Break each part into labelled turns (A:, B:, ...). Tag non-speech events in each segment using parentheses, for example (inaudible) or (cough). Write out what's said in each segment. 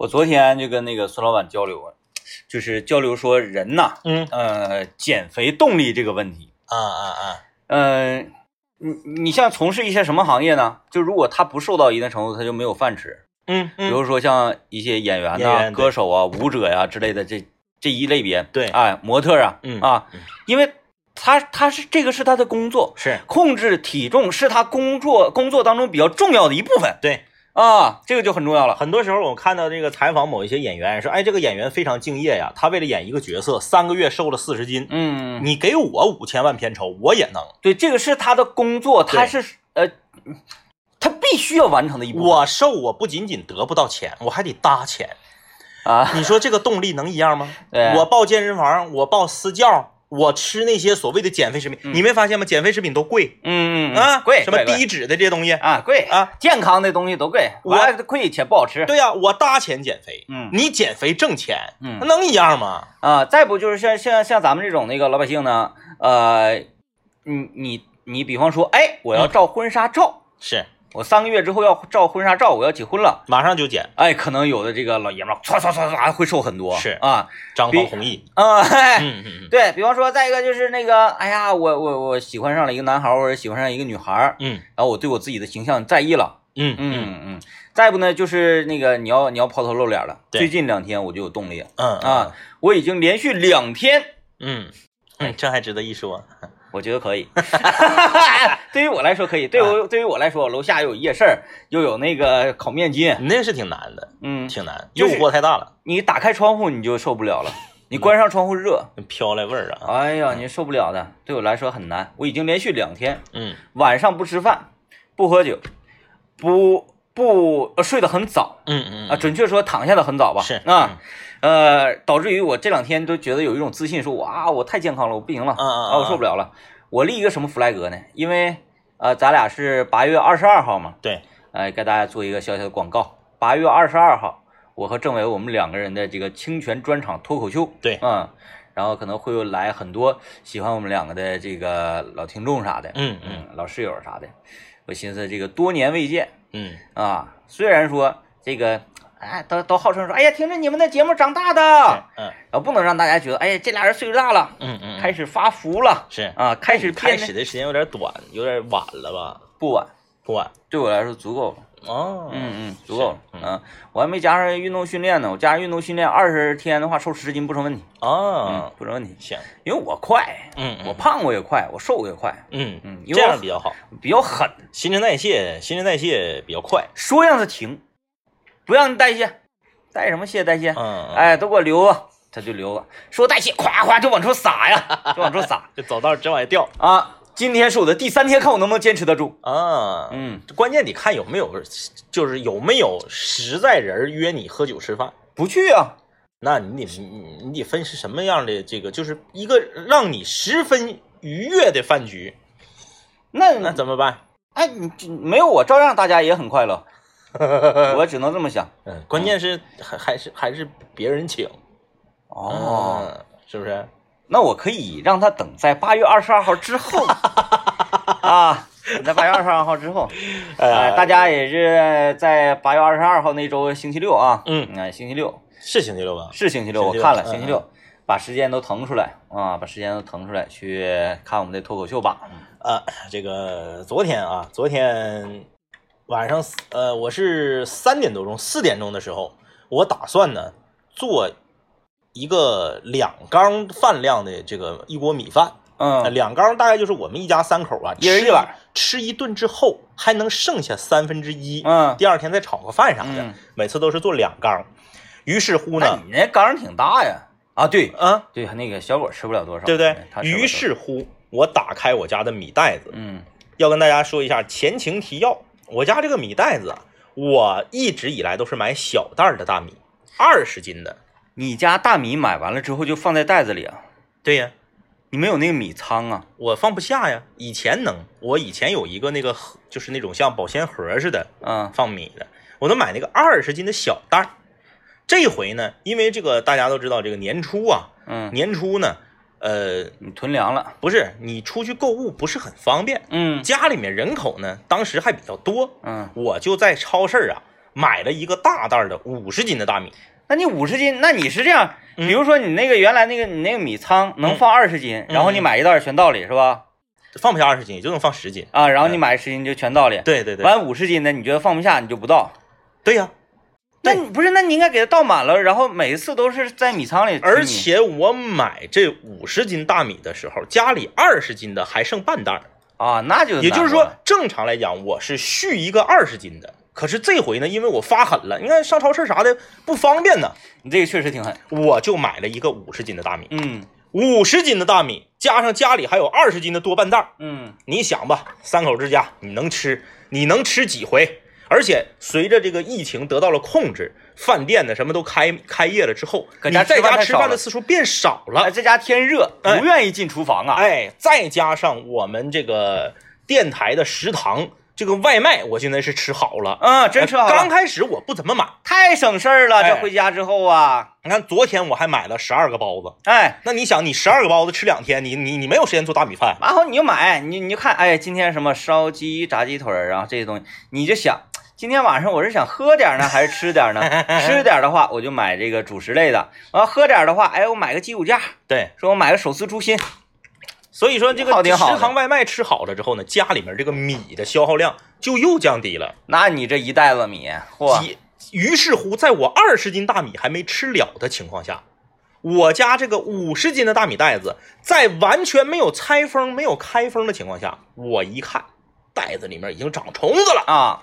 A: 我昨天就跟那个孙老板交流，就是交流说人呐，
B: 嗯
A: 呃，减肥动力这个问题。
B: 啊啊啊，
A: 嗯，你你像从事一些什么行业呢？就如果他不瘦到一定程度，他就没有饭吃。
B: 嗯
A: 比如说像一些演员呐、
B: 演员
A: 歌手啊、舞者呀、之类的这这一类别，
B: 对
A: 哎，模特啊，
B: 嗯
A: 啊
B: 嗯，
A: 因为他他是这个是他的工作，
B: 是
A: 控制体重是他工作工作当中比较重要的一部分
B: 对。
A: 啊，这个就很重要了。
B: 很多时候我看到这个采访某一些演员说，哎，这个演员非常敬业呀，他为了演一个角色，三个月瘦了四十斤。
A: 嗯，
B: 你给我五千万片酬，我也能。
A: 对，这个是他的工作，他是呃，他必须要完成的一部分
B: 我瘦，我不仅仅得不到钱，我还得搭钱。
A: 啊。
B: 你说这个动力能一样吗？(laughs)
A: 对
B: 我报健身房，我报私教，我吃那些所谓的减肥食品，你没发现吗？减肥食品都贵。
A: 嗯嗯嗯
B: 啊，
A: 贵
B: 什么低脂的这些东西。
A: 啊贵
B: 啊，
A: 健康的东西都贵，
B: 我
A: 贵且不好吃。
B: 对呀、我搭钱减肥，
A: 嗯。
B: 你减肥挣钱，
A: 嗯。
B: 那能一样吗？
A: 啊，再不就是像像像咱们这种那个老百姓呢，呃，你你你比方说，哎，我要
B: 嗯。
A: 照婚纱照，
B: 是，
A: 我三个月之后要照婚纱照，我要结婚了，
B: 马上就减。
A: 哎，可能有的这个老爷们儿唰唰唰唰会瘦很多，
B: 是
A: 啊
B: 张
A: 比
B: 方弘毅，
A: 啊，嘿
B: 嗯嗯嗯
A: 对比方说，再一个就是那个，哎呀，我我我喜欢上了一个男孩儿，或者喜欢上一个女孩儿，
B: 嗯
A: 然后我对我自己的形象在意了，
B: 嗯
A: 嗯嗯，再不呢就是那个你要你要抛头露脸了，
B: 对
A: 最近两天我就有动力了
B: 嗯
A: 啊，我已经连续两天。
B: 嗯嗯，这还值得一说。
A: 我觉得可以，(laughs) 对于我来说可以。对我对于我来说，楼下又有夜市，又有那个烤面筋，
B: 你那是挺难的，
A: 嗯，
B: 挺难，诱惑太大了，
A: 你打开窗户你就受不了了，(laughs) 你关上窗户热，
B: 飘来味儿啊。
A: 哎呀，你受不了的。对我来说很难，我已经连续两天
B: 嗯
A: 晚上不吃饭，不喝酒，不不呃睡得很早
B: 嗯嗯
A: 啊，准确说躺下的很早吧，
B: 是
A: 啊。呃，导致于我这两天都觉得有一种自信，说我啊，我太健康了，我不行了，啊，我受不了了。我立一个什么 flag 呢？因为呃，咱俩是八月二十二号嘛，
B: 对，
A: 呃，给大家做一个小小的广告。八月二十二号，我和政委我们两个人的这个清泉专场脱口秀，
B: 对
A: 嗯，然后可能会有来很多喜欢我们两个的这个老听众啥的，
B: 嗯嗯
A: 嗯，老室友啥的。我寻思这个多年未见
B: 嗯
A: 啊，虽然说这个。哎，都都号称说，哎呀，听着你们的节目长大的，
B: 嗯
A: 然后不能让大家觉得，哎呀，这俩人岁数大了，
B: 嗯嗯，
A: 开始发福了
B: 是。
A: 啊，开始
B: 开始的时间有点短，有点晚了吧？
A: 不晚，
B: 不晚。
A: 对我来说足够了。
B: 哦，
A: 嗯嗯，足够了。
B: 嗯。
A: 嗯，我还没加上运动训练呢，我加上运动训练二十天的话，瘦十斤不成问题。嗯
B: 哦，，
A: 不成问题，
B: 行，
A: 因为我快，
B: 嗯，
A: 我胖我也快，我瘦我也快，
B: 嗯。
A: 嗯
B: 这样比较好，
A: 比较狠，
B: 新陈代谢新陈代谢比较快，
A: 说让它停，不让你代谢，代什么谢代谢？
B: 嗯，
A: 哎，都给我留啊，它就留啊。说代谢，夸夸就往出撒呀，(laughs) 就往出撒
B: 这走道直往下掉
A: 啊。今天是我的第三天，看我能不能坚持得住。
B: 啊，
A: 嗯，
B: 关键得看有没有，就是有没有实在人约你喝酒吃饭。
A: 不去啊，
B: 那你得你你得分是什么样的这个，就是一个让你十分愉悦的饭局，
A: 那
B: 那怎么办？
A: 哎，你这没有我，照样大家也很快乐。(laughs) 我只能这么想。
B: 嗯，关键是还还是还是别人请
A: 哦，
B: 嗯，是不是？
A: 那我可以让他等在八月二十二号之后 (laughs) 啊，等在八月二十二号之后，(laughs) 哎，大家也是在八月二十二号那周星期六啊，
B: 嗯
A: 哎，星期六
B: 是星期六吧？
A: 是星期六，我看了
B: 嗯
A: 星期六，把时间都腾出来啊，把时间都腾出来去看我们的脱口秀吧。
B: 呃，这个昨天啊，昨天晚上呃，我是三点多钟、四点钟的时候，我打算呢做一个两缸饭量的这个一锅米饭。呃
A: 嗯，
B: 两缸大概就是我们一家三口啊，
A: 一人一碗，
B: 吃一顿之后还能剩下三分之一，
A: 嗯
B: 第二天再炒个饭啥的，
A: 嗯
B: 每次都是做两缸。于是乎呢，
A: 你那缸挺大呀。啊，对
B: 啊，
A: 对，那个小果吃不了多少，
B: 对不对？于，是乎，我打开我家的米袋子，
A: 嗯
B: 要跟大家说一下前情提要。我家这个米袋子啊，我一直以来都是买小袋儿的大米，二十斤的。
A: 你家大米买完了之后就放在袋子里啊？
B: 对呀，
A: 你没有那个米仓啊？
B: 我放不下呀。以前能，我以前有一个那个盒，就是那种像保鲜盒似的
A: 嗯
B: 放米的，我都买那个二十斤的小袋儿。这回呢，因为这个大家都知道，这个年初啊，
A: 嗯，
B: 年初呢，呃，
A: 你囤粮了？
B: 不是你出去购物不是很方便，
A: 嗯
B: 家里面人口呢当时还比较多，
A: 嗯
B: 我就在超市啊买了一个大袋的五十斤的大米。
A: 那你五十斤，那你是这样，
B: 嗯
A: 比如说你那个原来那个你那个米仓能放二十斤，然后你买一袋全倒里是吧？
B: 放不下二十斤，也就能放十斤。
A: 啊，然后你买十斤就全倒里，
B: 对对对，
A: 完五十斤的你觉得放不下你就不倒。
B: 对呀、
A: 那你不是，那你应该给它倒满了，然后每一次都是在米仓里。
B: 而且我买这五十斤大米的时候，家里二十斤的还剩半袋儿，
A: 啊，那就
B: 也就是说正常来讲我是续一个二十斤的。可是这回呢，因为我发狠了，你看上超市啥的不方便呢，
A: 你这个确实挺狠。
B: 我就买了一个五十斤的大米。
A: 嗯
B: 五十斤的大米加上家里还有二十斤的多半袋儿，
A: 嗯，
B: 你想吧，三口之家你能吃，你能吃几回？而且随着这个疫情得到了控制，饭店呢什么都开开业了之后，你在家吃饭的次数变少了
A: 哎，。在家天热，
B: 哎
A: 不愿意进厨房啊。
B: 哎，再加上我们这个电台的食堂这个外卖，我现在是吃好了。
A: 嗯，真吃好了，
B: 刚开始我不怎么买，
A: 太省事儿了。
B: 哎
A: 这回家之后啊，
B: 你看昨天我还买了十二个包子。
A: 哎，
B: 那你想，你十二个包子吃两天，你你你没有时间做大米饭。
A: 然后你就买，你你就看，哎，今天什么烧鸡、炸鸡腿儿，然后这些东西，你就想，今天晚上我是想喝点呢，还是吃点呢？(laughs) 吃点的话，我就买这个主食类的；我要喝点的话，哎，我买个鸡骨架，
B: 对，
A: 说我买个手撕猪心，
B: 所以说这个食堂外卖吃好了之后呢，家里面这个米的消耗量就又降低了。
A: 那你这一袋子米，嚯，
B: 于是乎，在我二十斤大米还没吃了的情况下，我家这个五十斤的大米袋子，在完全没有拆封、没有开封的情况下，我一看，袋子里面已经长虫子了。
A: 啊，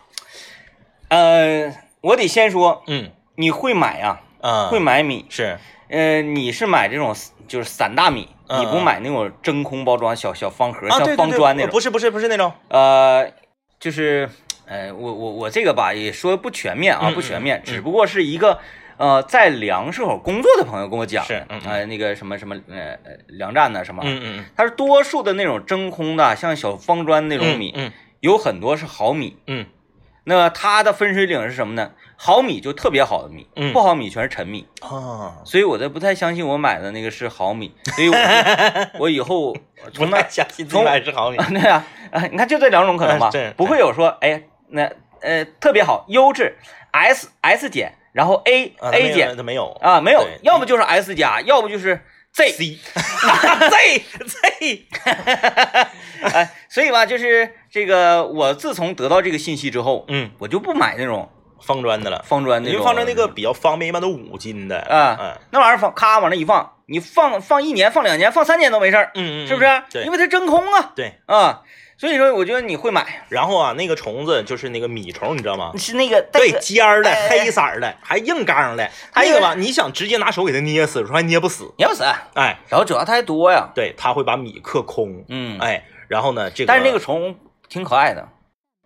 A: 呃，我得先说，
B: 嗯
A: 你会买啊，
B: 啊，
A: 会买米，
B: 是。
A: 呃，你是买这种就是散大米，
B: 嗯
A: 你不买那种真空包装小小方盒，
B: 啊，
A: 像方砖那种，
B: 不是不是不是那种，
A: 呃，就是，呃，我我我这个吧也说不全面啊，
B: 嗯
A: 不全面，
B: 嗯
A: 只不过是一个呃在粮食口工作的朋友跟我讲，
B: 是嗯嗯
A: 呃，那个什么什么呃呃粮站的什么，
B: 嗯嗯
A: 他说多数的那种真空的，像小方砖那种米，
B: 嗯
A: 有很多是好米，
B: 嗯
A: 那它的分水岭是什么呢？好米就特别好的米，
B: 嗯。
A: 不好米全是陈米，
B: 啊，
A: 所以我都不太相信我买的那个是好米，(laughs) 所以我我以后
B: 不
A: 从那
B: 太相信自己买是好米。(laughs)
A: 对呀、啊，你看就这两种可能吧。不会有说哎那呃特别好优质 S S 减，然后 A
B: 啊
A: A 减。
B: 它没有。
A: 啊没有，要么就是 S 加，要不就是
B: Z，C (laughs) Z Z，
A: 哎，所以吧，就是这个我自从得到这个信息之后，
B: 嗯，
A: 我就不买那种
B: 方砖的了，
A: 方砖的，
B: 因为方砖那个比较方便，一般都五斤的
A: 啊
B: 嗯
A: 那玩意儿放咔往那一放，你放放一年、放两年、放三年都没事儿，
B: 嗯嗯，
A: 是不是？
B: 对
A: 因为它真空啊
B: 对。
A: 啊，所以说我觉得你会买，
B: 然后啊，那个虫子就是那个米虫，你知道吗？
A: 是那个带
B: 对，尖儿的，
A: 哎
B: 黑色儿的，还硬刚的。
A: 还有
B: 那个吧，你想直接拿手给它捏死，说还捏不死。
A: 捏不死，
B: 哎，
A: 然后主要它还多呀，
B: 对，它会把米克空。
A: 嗯，
B: 哎，然后呢，这个
A: 但是那个虫挺可爱的，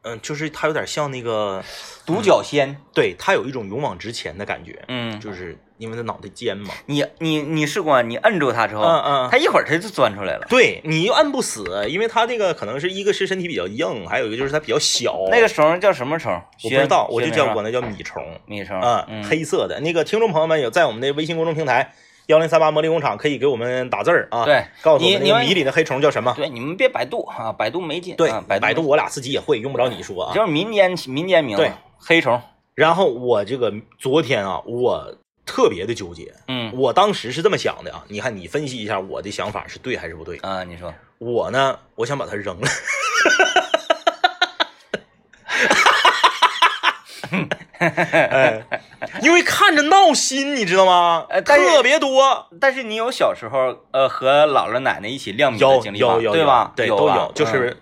B: 嗯，就是它有点像那个，
A: 独角仙，
B: 对，它有一种勇往直前的感觉，
A: 嗯，
B: 就是因为它脑袋尖嘛。
A: 你你你试过，你摁住它之后，
B: 嗯嗯
A: 它一会儿它就钻出来了。
B: 对你又摁不死，因为它这个可能是一个是身体比较硬，还有一个就是它比较小。
A: 那个虫叫什么虫？
B: 我不知道，我就叫
A: 我
B: 管它叫米虫。
A: 米虫，
B: 啊，
A: 嗯，
B: 黑色的那个听众朋友们有在我们的微信公众平台幺零三八魔力工厂可以给我们打字儿啊，
A: 对，
B: 告诉我们那个
A: 你你们
B: 米里的黑虫叫什么？
A: 对，你们别百度啊，百度没劲，
B: 对
A: 啊，百
B: 百
A: 度
B: 度我俩自己也会，用不着你说啊。
A: 就是民间民间名字，
B: 对，
A: 黑虫，
B: 然后我这个昨天啊，我特别的纠结，
A: 嗯
B: 我当时是这么想的啊，你看你分析一下我的想法是对还是不对？
A: 啊，你说，
B: 我呢，我想把它扔了。(laughs) 哎，(laughs) 因为看着闹心，你知道吗？
A: 呃
B: 特别多，
A: 但是你有小时候呃和姥姥奶奶一起晾米的
B: 有
A: 经历吧
B: 有有
A: 对吧？
B: 对，都有，就是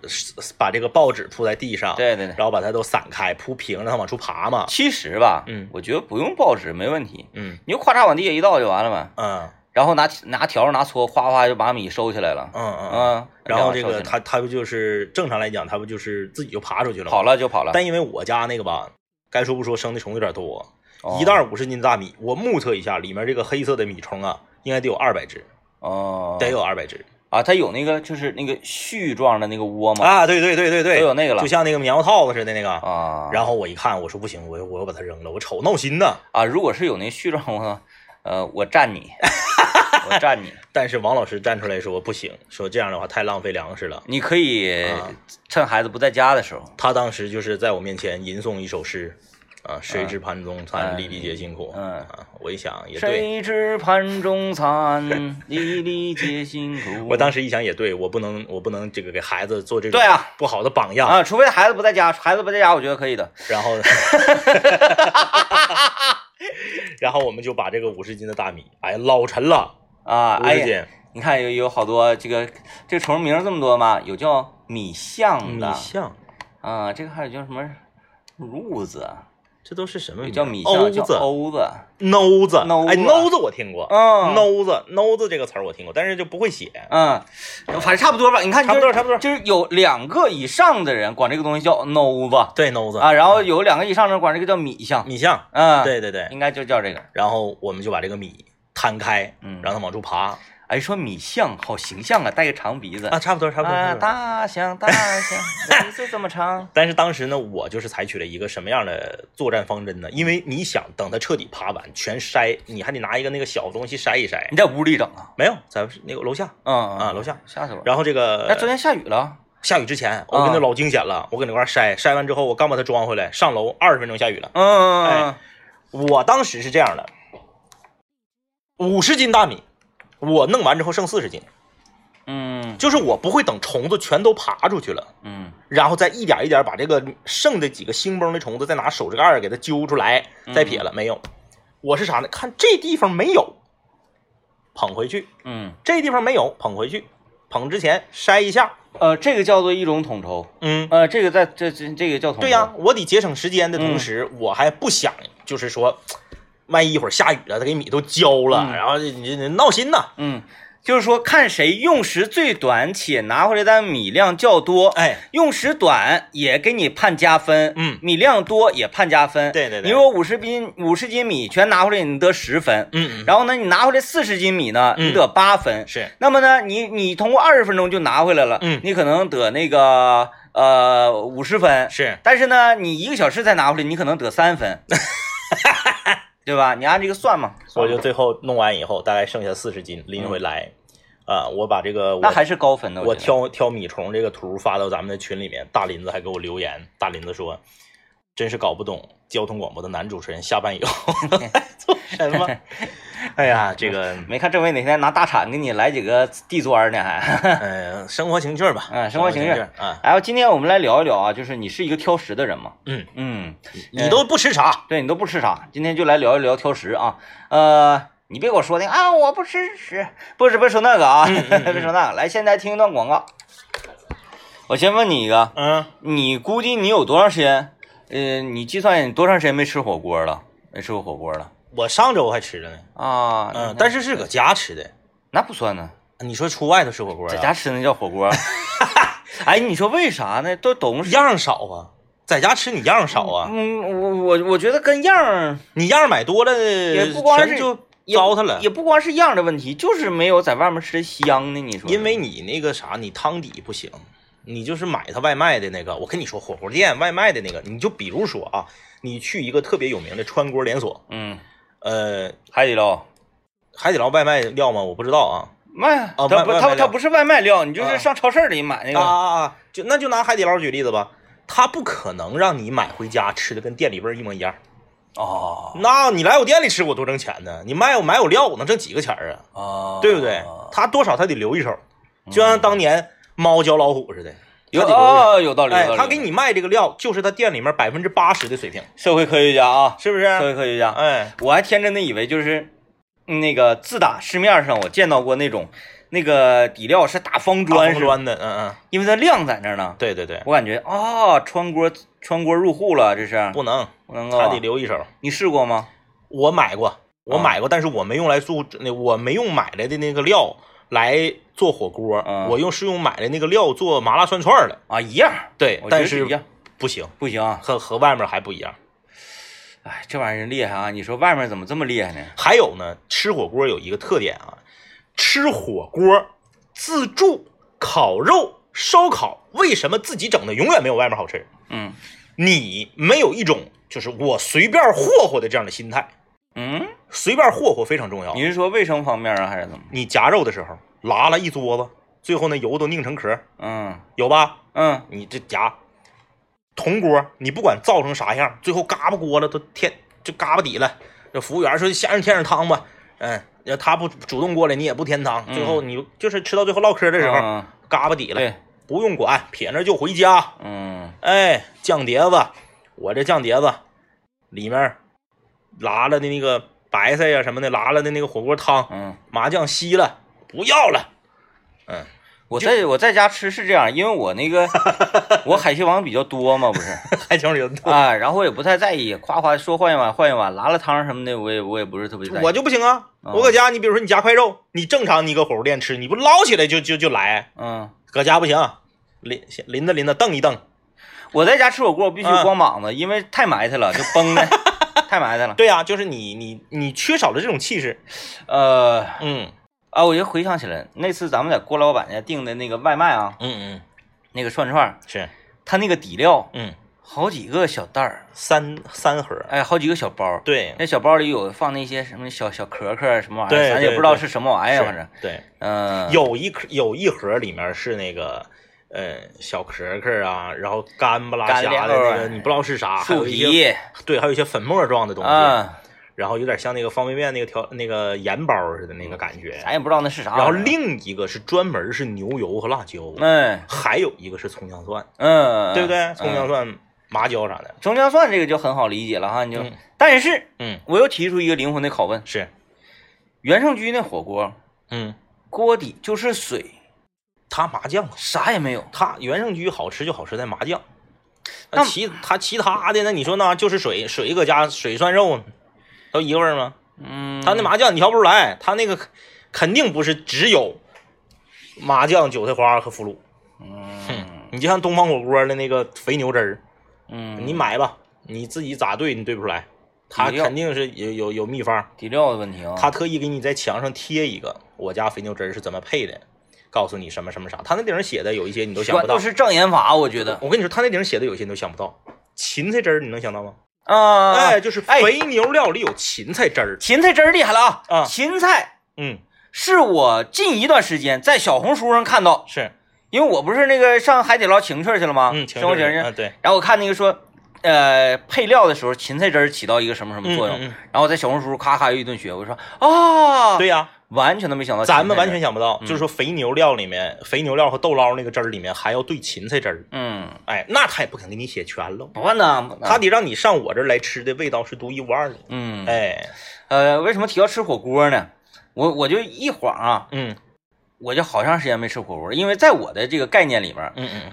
B: 把这个报纸铺在地上，
A: 嗯对对对。
B: 然后把它都散开，铺平，让它往出爬嘛。
A: 其实吧，
B: 嗯
A: 我觉得不用报纸没问题，
B: 嗯
A: 你就咔嚓往地下一倒就完了嘛，
B: 嗯
A: 然后拿拿笤帚拿撮，哗哗就把米收起来了，
B: 嗯嗯。
A: 嗯，
B: 然后这个
A: 收起来
B: 它它不就是正常来讲，他不就是自己就爬出去了？
A: 跑了就跑了，
B: 但因为我家那个吧，该说不说，生的虫有点多，
A: 哦
B: 一袋五十斤大米，我目测一下，里面这个黑色的米虫啊，应该得有二百只，
A: 哦，
B: 得有二百只
A: 啊，它有那个就是那个絮状的那个窝吗，
B: 啊！对对对对对，
A: 都有那个了
B: 就像那个棉花套子似的那个。
A: 啊，
B: 然后我一看，我说不行，我我要把它扔了，我瞅闹心呐。
A: 啊，如果是有那絮状窝，呃，我站你，(laughs) 我站你，(laughs)
B: 但是王老师站出来说不行，说这样的话太浪费粮食了。
A: 你可以
B: 啊
A: 趁孩子不在家的时候，
B: 他当时就是在我面前吟诵一首诗，啊，谁知盘中餐，粒粒皆辛苦。
A: 嗯
B: 啊，我一想也对，
A: 谁知盘中餐，粒粒皆辛苦。(laughs)
B: 我当时一想也对，我不能我不能这个给孩子做这种
A: 对啊
B: 不好的榜样。
A: 啊，除非孩子不在家，孩子不在家，我觉得可以的。
B: 然后，(laughs) 然后我们就把这个五十斤的大米，哎呀，老沉了，
A: 啊，哎呀，
B: 五十斤
A: 你看有有好多这个这个虫名这么多吗？有叫米象
B: 米
A: 的
B: 象，
A: 啊，这个还有叫什么褥子，
B: 这都是什么？
A: 叫米象，
B: 子、
A: 欧子。
B: 孬子、
A: 瓯
B: 哎，
A: 子
B: 瓯子我听过，
A: 嗯
B: 孬子、孬子这个词儿我听过，但是就不会写。
A: 嗯，反正差不多吧。你看，
B: 差不多差不多
A: 就是有两个以上的人管这个东西叫 nose
B: 对，孬子
A: 啊，然后有两个以上的人管这个叫米象。
B: 米象，
A: 嗯，，
B: 对对对。
A: 应该就叫这个。
B: 然后我们就把这个米摊开，
A: 嗯
B: 让它往出爬
A: 哎，说米象好形象啊，带个长鼻子
B: 啊，差不多差不多。
A: 啊，大象大象，鼻子 (laughs) 这么长。
B: 但是当时呢，我就是采取了一个什么样的作战方针呢？因为你想等它彻底爬完，全筛，你还得拿一个那个小东西筛一筛。
A: 你在屋里整啊？
B: 没有，在那个楼下。
A: 嗯
B: 啊楼下
A: 吓死我了。
B: 然后这个
A: 哎昨天下雨了。
B: 下雨之前，我跟那老惊险了，我搁那块儿筛，筛完之后，我刚把它装回来，上楼二十分钟下雨了。
A: 嗯，
B: 哎我当时是这样的，五十斤大米，我弄完之后剩四十斤，
A: 嗯
B: 就是我不会等虫子全都爬出去了，
A: 嗯
B: 然后再一点一点把这个剩的几个兴崩的虫子再拿手指盖儿给它揪出来，再撇了，没有。我是啥呢？看这地方没有，捧回去；
A: 嗯，
B: 这地方没有，捧回去。捧之前筛一下，
A: 呃，这个叫做一种统筹。
B: 嗯，
A: 呃，这个在这这这个叫统筹。
B: 对呀、我得节省时间的同时，我还不想就是说，万一一会儿下雨了，他给米都浇了，
A: 嗯
B: 然后你你你闹心呐。
A: 嗯，就是说看谁用时最短且拿回来的米量较多，
B: 哎，
A: 用时短也给你判加分，
B: 嗯
A: 米量多也判加分。
B: 对对对
A: 你如果五十斤五十斤米全拿回来，你得十分。
B: 嗯嗯，
A: 然后呢，你拿回来四十斤米呢，
B: 嗯
A: 你得八分。
B: 是
A: 那么呢，你你通过二十分钟就拿回来了，
B: 嗯
A: 你可能得那个呃五十分，
B: 是，
A: 但是呢，你一个小时才拿回来，你可能得三分，(laughs) 对吧？你按这个算嘛，
B: 我就最后弄完以后，大概剩下四十斤拎回来，啊，我把这个我
A: 那还是高分的。
B: 我挑挑米虫这个图发到咱们的群里面，大林子还给我留言，大林子说，真是搞不懂交通广播的男主持人下班以后 (laughs) 做什么。(laughs) 哎呀，这个，
A: 没看政委哪天拿大铲给你来几个地砖呢？还，(laughs)
B: 呃，生活情趣吧，
A: 嗯生活情趣
B: 啊，
A: 然后今天我们来聊一聊啊，就是你是一个挑食的人吗？
B: 嗯，
A: 嗯，
B: 你都不吃啥？
A: 对你都不吃啥，今天就来聊一聊挑食啊。呃，你别给我说那个啊，我不吃屎，不是不是说那个啊，别说那个。来，现在听一段广告。我先问你一个，
B: 嗯，
A: 你估计你有多长时间？呃，你计算你多长时间没吃火锅了？没吃过火锅了
B: 我上周还吃了呢，
A: 啊？
B: 嗯，但是是搁家吃的。
A: 那不算呢，
B: 你说出外头吃火锅啊？
A: 在家吃那叫火锅。(laughs) 哎，你说为啥呢？都懂事。
B: 样少啊，在家吃你样少啊，
A: 嗯，我我我觉得跟样儿
B: 你样儿买多了，
A: 也不光是
B: 全就糟蹋了
A: 也。不光是样儿的问题，就是没有在外面吃的香呢。你说？
B: 因为你那个啥，你汤底不行，你就是买他外卖的那个。我跟你说，火锅店外卖的那个，你就比如说啊，你去一个特别有名的川锅连锁，
A: 嗯，
B: 呃，
A: 海底捞
B: 海底捞外卖料吗？我不知道啊。
A: 卖，
B: 啊，
A: 他不
B: 外外卖料
A: 它它不是外卖料，你就
B: 啊
A: 是上超市里买那
B: 啊
A: 个。
B: 啊啊啊！就那就拿海底捞举例子吧，他不可能让你买回家吃的跟店里味儿一模一样。
A: 哦
B: 那你来我店里吃，我多挣钱呢？你卖我买我料，我能挣几个钱啊啊？
A: 哦，
B: 对不对？他多少他得留一手，就像当年猫教老虎似的，
A: 有道理，有道，理。
B: 哎他给你卖这个料，就是他店里面百分之八十的水平，
A: 社会科学家啊，
B: 是不是社？
A: 会科学家，
B: 哎，
A: 我还天真的以为就是嗯那个自打市面上我见到过那种那个底料是打方砖似的，
B: 红砖的，嗯嗯，
A: 因为它量在那儿呢。
B: 对对对，
A: 我感觉啊，穿锅穿锅入户了，这是
B: 不能，
A: 不能够。
B: 还得留一手。
A: 你试过吗？
B: 我买过，我
A: 啊
B: 买过，但是我没用来做那，我没用买来的那个料来做火锅，
A: 嗯
B: 我用是用买的那个料做麻辣涮串的。
A: 啊，一样，
B: 对但是
A: 一样，
B: 不行，
A: 不行啊。
B: 和和外面还不一样。
A: 哎，这玩意儿厉害啊！你说外面怎么这么厉害呢？
B: 还有呢，吃火锅有一个特点啊，吃火锅自助、烤肉、烧烤，为什么自己整的永远没有外面好吃？
A: 嗯
B: 你没有一种就是我随便霍霍的这样的心态，
A: 嗯，
B: 随便霍霍非常重要。
A: 你是说卫生方面啊，还是怎么？
B: 你夹肉的时候拉了一桌子，最后那油都拧成壳，
A: 嗯
B: 有吧？
A: 嗯
B: 你这夹铜锅，你不管造成啥样，最后嘎巴锅了都添就嘎巴底了。这服务员说先让添点汤吧，嗯，要他不主动过来，你也不添汤，最后你就是吃到最后唠嗑的时候，
A: 嗯
B: 嘎巴底了，
A: 对，
B: 不用管，撇那就回家。
A: 嗯
B: 哎，酱碟子，我这酱碟子里面拉了的那个白菜呀什么的，拉了的那个火锅汤，
A: 嗯，
B: 麻酱稀了，不要了。嗯，
A: 我在我在家吃是这样，因为我那个 (laughs) 我海鲜王比较多嘛，不是
B: 还挺有多。
A: 啊，然后我也不太在意，夸夸说换一碗换一碗，拉了汤什么的，我也我也不是特别在意。
B: 我就不行啊！
A: 哦
B: 我搁家，你比如说你夹块肉，你正常你搁火锅店吃，你不捞起来就就就来，
A: 嗯，
B: 搁家不行，淋淋着淋着蹬一蹬。
A: 我在家吃火锅我必须
B: 嗯
A: 光膀子，因为太埋汰了，就崩的 (laughs) 太埋汰了。
B: 对呀、就是你你你缺少了这种气势。
A: 呃
B: 嗯
A: 啊，我就回想起来那次咱们在郭老板家订的那个外卖啊，
B: 嗯嗯，
A: 那个串串，
B: 是
A: 他那个底料
B: 嗯
A: 好几个小袋儿，
B: 三三盒。
A: 哎，好几个小包。
B: 对
A: 那小包里有放那些什么小小壳壳什么玩意
B: 对
A: 儿，咱也不知道是什么玩意儿，反正
B: 对，
A: 嗯，
B: 有一颗有一盒里面是那个。呃，小壳壳啊，然后干不拉
A: 干
B: 瞎的那个，你不知道是啥，还
A: 树皮，
B: 对，还有一些粉末状的东西，
A: 嗯，
B: 然后有点像那个方便面那个调那个盐包似的那个感觉。
A: 咱也不知道那是啥。
B: 然后另一个是专门是牛油和辣椒，
A: 嗯
B: 还有一个是葱姜蒜，
A: 嗯，
B: 对不对？
A: 嗯
B: 葱姜蒜、麻椒啥的，
A: 葱姜蒜这个就很好理解了哈，你就
B: 嗯，
A: 但是
B: 嗯，
A: 我又提出一个灵魂的拷问：
B: 是，
A: 袁胜居那火锅
B: 嗯，
A: 锅底就是水，
B: 他麻酱，
A: 啥也没有。
B: 他袁胜居好吃就好吃在麻酱，
A: 那
B: 其他其他的那你说那就是水水搁加水涮肉，都一个味儿吗？
A: 嗯，
B: 他那麻酱你调不出来，他那个 (laughs) 肯定不是只有麻酱、韭菜花和腐乳，
A: 嗯。
B: 你就像东方火锅的那个肥牛汁儿，
A: 嗯，
B: 你买吧，你自己咋兑你兑不出来，他肯定是有有有秘方，
A: 底料的问题啊。
B: 他特意给你在墙上贴一个我家肥牛汁儿是怎么配的，告诉你什么什么啥，他那顶上写的有一些你都想不到。
A: 全都。是障眼法，我觉得。
B: 我跟你说，他那顶上写的有些你都想不到，芹菜汁儿你能想到吗？
A: 啊，
B: 哎，就是
A: 哎
B: 肥牛料里有芹菜汁儿。
A: 芹菜汁儿厉害了啊！
B: 啊。
A: 芹菜
B: 嗯，
A: 是我近一段时间在小红书上看到，
B: 是，
A: 因为我不是那个上海底捞情趣去了吗？
B: 嗯，
A: 生活节去，
B: 嗯，对，
A: 然后我看那个说，呃，配料的时候芹菜汁儿起到一个什么什么作用，
B: 嗯嗯
A: 然后在小红书咔咔又一顿学，我说啊，
B: 对，呀，
A: 完全都没想到
B: 咱们完全想不到，
A: 嗯。
B: 就是说肥牛料里面，肥牛料和豆捞那个汁儿里面还要兑芹菜汁儿，
A: 嗯，
B: 哎，那他也不肯给你写全喽，
A: 不呢，不呢
B: 他得让你上我这儿来吃的味道是独一无二的。
A: 嗯，
B: 哎，
A: 呃，为什么提到吃火锅呢？我我就一晃啊，
B: 嗯。
A: 我就好长时间没吃火锅，因为在我的这个概念里面，
B: 嗯嗯。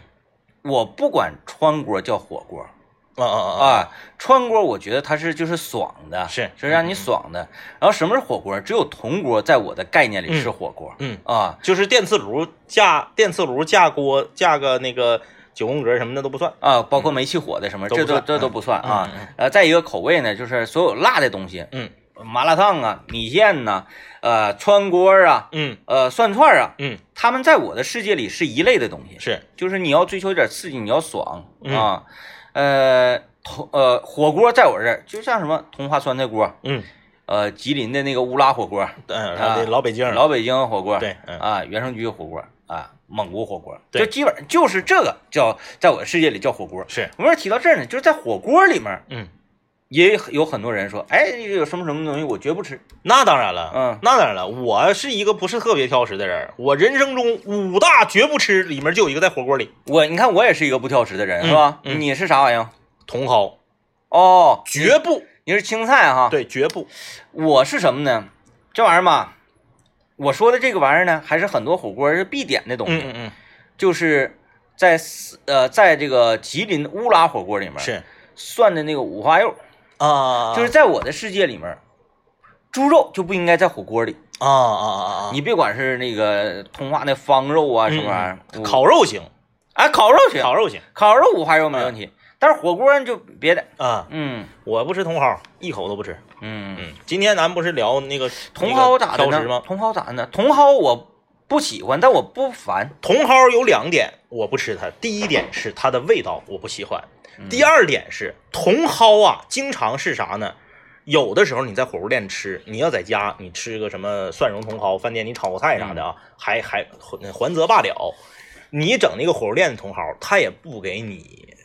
A: 我不管川锅叫火锅
B: 嗯啊啊啊！
A: 啊，川锅我觉得它是就是爽的，
B: 是。
A: 是让你爽的。然后什么是火锅？只有铜锅在我的概念里是
B: 嗯
A: 火锅。
B: 嗯，
A: 啊。
B: 就是电磁炉架电磁炉架锅架个那个九宫格什么的都不算。
A: 啊，包括煤气火的什么，这都
B: 都
A: 这都不算啊。再一个口味呢，就是所有辣的东西，
B: 嗯。
A: 麻辣烫啊、米线呐、呃川锅啊、
B: 嗯。
A: 呃涮串啊，
B: 嗯，
A: 他们在我的世界里是一类的东西。
B: 是。
A: 就是你要追求一点刺激，你要爽
B: 嗯。
A: 啊。呃，铜呃火锅在我这儿就像什么通化酸菜锅，
B: 嗯。
A: 呃吉林的那个乌拉火锅，
B: 嗯，老北京。
A: 老北京火锅，
B: 对嗯。
A: 啊，原生居火锅啊，蒙古火锅，
B: 对。
A: 就基本上就是这个叫在我的世界里叫火锅。
B: 是。
A: 我们提到这儿呢，就是在火锅里面
B: 嗯，
A: 也有很多人说，哎，有什么什么东西我绝不吃，
B: 那当然了，
A: 嗯
B: 那当然了，我是一个不是特别挑食的人，我人生中五大绝不吃里面就有一个在火锅里，
A: 我你看我也是一个不挑食的人，
B: 嗯
A: 是吧？
B: 嗯
A: 你是啥玩意儿？
B: 茼蒿
A: 哦，
B: 绝不
A: 你是青菜哈？
B: 对绝不，
A: 我是什么呢？这玩意儿嘛，我说的这个玩意儿呢，还是很多火锅是必点的东西，
B: 嗯嗯嗯，
A: 就是在四呃，在这个吉林乌拉火锅里面
B: 是
A: 涮的那个五花肉，
B: 啊，
A: 就是在我的世界里面，猪肉就不应该在火锅里。
B: 啊啊啊啊，
A: 你别管是那个通化那方肉啊，什么玩意儿，
B: 烤肉行，
A: 哎烤肉行，
B: 烤肉行。
A: 烤肉五花肉没问题，但是火锅就别的。
B: 啊，
A: 嗯。
B: 我不吃茼蒿，一口都不吃。
A: 嗯，
B: 嗯，今天咱不是聊那个
A: 茼蒿咋的呢？茼蒿咋的呢？茼蒿我不喜欢，但我不烦。
B: 茼蒿有两点我不吃它，第一点是它的味道我不喜欢，
A: 嗯
B: 第二点是茼蒿啊，经常是啥呢？有的时候你在火锅店吃，你要在家你吃个什么蒜蓉茼蒿，饭店你炒个菜啥的啊，还还还还则罢了。你整那个火锅店的茼蒿，他也不给你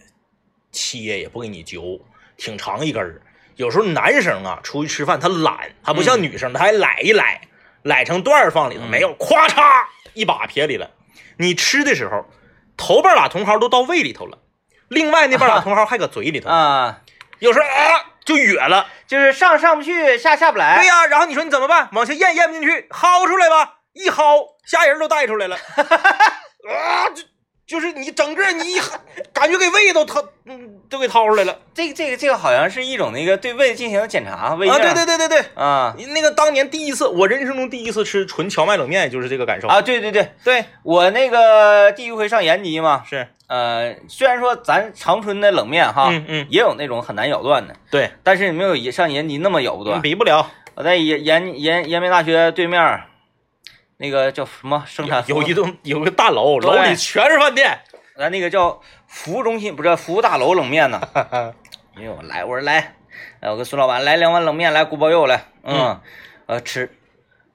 B: 切也不给你揪，挺长一根儿。有时候男生啊出去吃饭他懒，他不像女生，他还揽一揽，揽成段儿放里头，
A: 嗯
B: 没有，咵嚓一把撇里了。你吃的时候，头半拉茼蒿都到胃里头了，另外那半拉同号还搁嘴里头，
A: 啊，
B: 有时候啊就哕了。
A: 就是上上不去，下下不来。
B: 对呀、然后你说你怎么办？往下咽咽不进去，薅出来吧，一薅，虾仁都带出来了，(laughs) 啊，就就是你整个你一感觉给胃都掏，嗯，都给掏出来了
A: 这个这个这个好像是一种那个对胃进行检查，胃
B: 啊！
A: 镜
B: 对对对对对，
A: 啊
B: 那个当年第一次，我人生中第一次吃纯荞麦冷面，就是这个感受。
A: 啊，对对对，
B: 对，
A: 我那个第一回上延吉嘛，
B: 是，
A: 呃，虽然说咱长春的冷面哈，
B: 嗯嗯，
A: 也有那种很难咬断的，
B: 对，
A: 但是没有上延吉那么咬不断。
B: 比不了。
A: 我在延延延延边大学对面儿，那个叫什么生产
B: 有一栋有个大楼，楼里全是饭店。
A: 咱那个叫服务中心，不是服务大楼冷面呢。(laughs) 因为我来，我说来，哎，我跟孙老板来两碗冷面，来锅包肉来，嗯，呃吃。